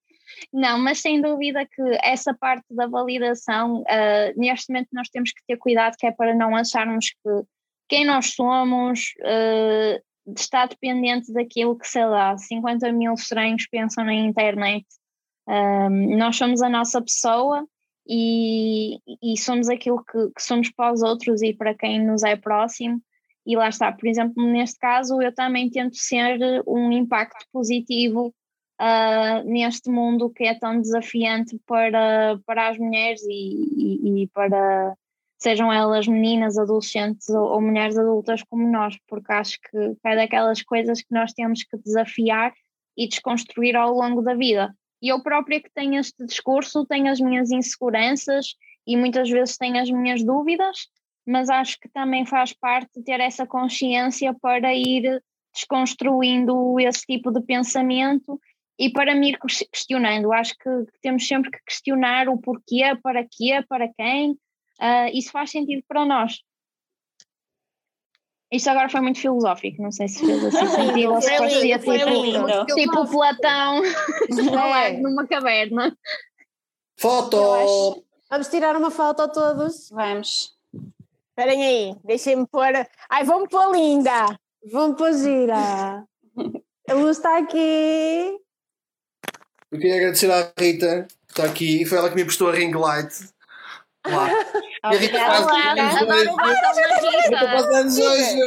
Não, mas sem dúvida que essa parte da validação, uh, neste momento nós temos que ter cuidado, que é para não acharmos que quem nós somos uh, está dependente daquilo que, sei lá, 50 mil estranhos pensam na internet. Um, nós somos a nossa pessoa e, e somos aquilo que, que somos para os outros e para quem nos é próximo. E lá está, por exemplo, neste caso, eu também tento ser um impacto positivo uh, neste mundo que é tão desafiante para, para as mulheres e, e, e para, sejam elas meninas, adolescentes ou, ou, mulheres adultas como nós, porque acho que é daquelas coisas que nós temos que desafiar e desconstruir ao longo da vida. E eu própria que tenho este discurso, tenho as minhas inseguranças e muitas vezes tenho as minhas dúvidas, mas acho que também faz parte ter essa consciência para ir desconstruindo esse tipo de pensamento e para me ir questionando. Acho que temos sempre que questionar o porquê, para quê, para quem, uh, isso faz sentido para nós. Isto agora foi muito filosófico, não sei se fez assim sentido ou se parecia tipo, tipo Platão é. numa caverna. Foto! Vamos tirar uma foto a todos. Vamos. Esperem aí, deixem-me pôr. Ai, vamos pôr linda! Vamos pôr gira! A luz está aqui. Eu queria agradecer à Rita, que está aqui, foi ela que me prestou a ring light. E a Rita faz anos hoje.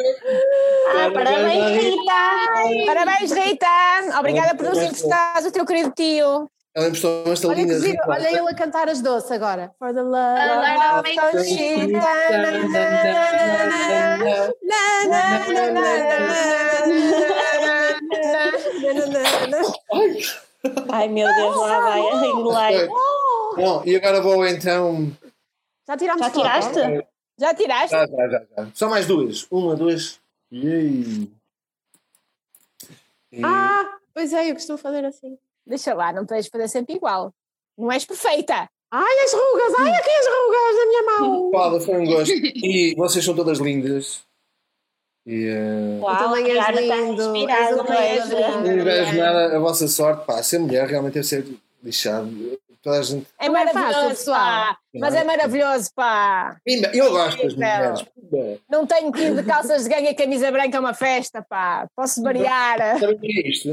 Ah, parabéns, Rita! Parabéns, Rita! Obrigada por nos emprestares o teu querido tio. Ela emprestou esta Olha, linda. giro, olha ele a cantar as doces agora. For the love of Conchita. Ai meu Deus, lá vai a. Não, e agora vou então. Já tirámos Já foto? tiraste? Já tiraste? Já, já, já, já. Só mais duas. Uma, duas. Yay. E- Ah, pois é, eu costumo fazer assim. Deixa lá, não tens de fazer sempre igual. Não és perfeita. Ai, as rugas! Ai, aqui as rugas na minha mão! Paula, foi um gosto. E vocês são todas lindas. E uh, Uau, também és está lindo, és um. Rihanna. não invejo nada a vossa sorte. Pá, ser mulher realmente deve ser lixado. Toda a gente. É é maravilhoso, pessoal. pá. Mas é maravilhoso, pá. Pimba, Eu gosto das mulheres. Pimba. Não tenho que ir de calças de gangue e camisa branca a uma festa, pá. Posso variar. Sabe o que é isto?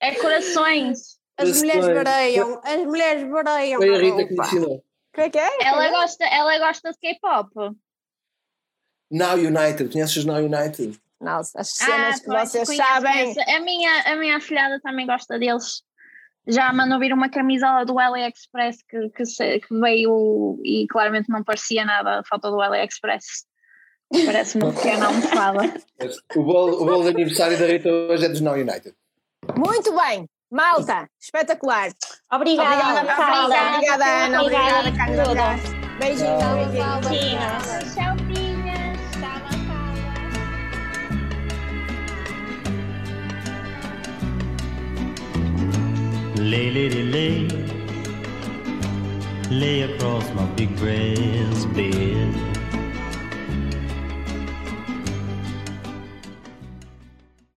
É corações. As mulheres vareiam, as mulheres vareiam. Foi a Rita que me ensinou. Como é que é? Ela gosta, ela gosta de K-pop. Now United. Conheces Now United? Não, as cenas que Ah, pois, vocês conheço, sabem. conheço. A minha, a minha afilhada também gosta deles. Já mandou vir uma camisola do AliExpress que, que, se- que veio e claramente não parecia nada a foto do AliExpress. Parece uma pequena almofada. O bolo, o bolo de aniversário da Rita hoje é dos Now United. Muito bem. Malta, espetacular. Obrigada, Obrigada. Mafalda. Obrigada, Ana. Obrigada, Obrigada Carla. por Obrigada. Beijinhos. Beijinhos. Tchauzinhas. Lay, lady, lay. Lay across my big brass bed.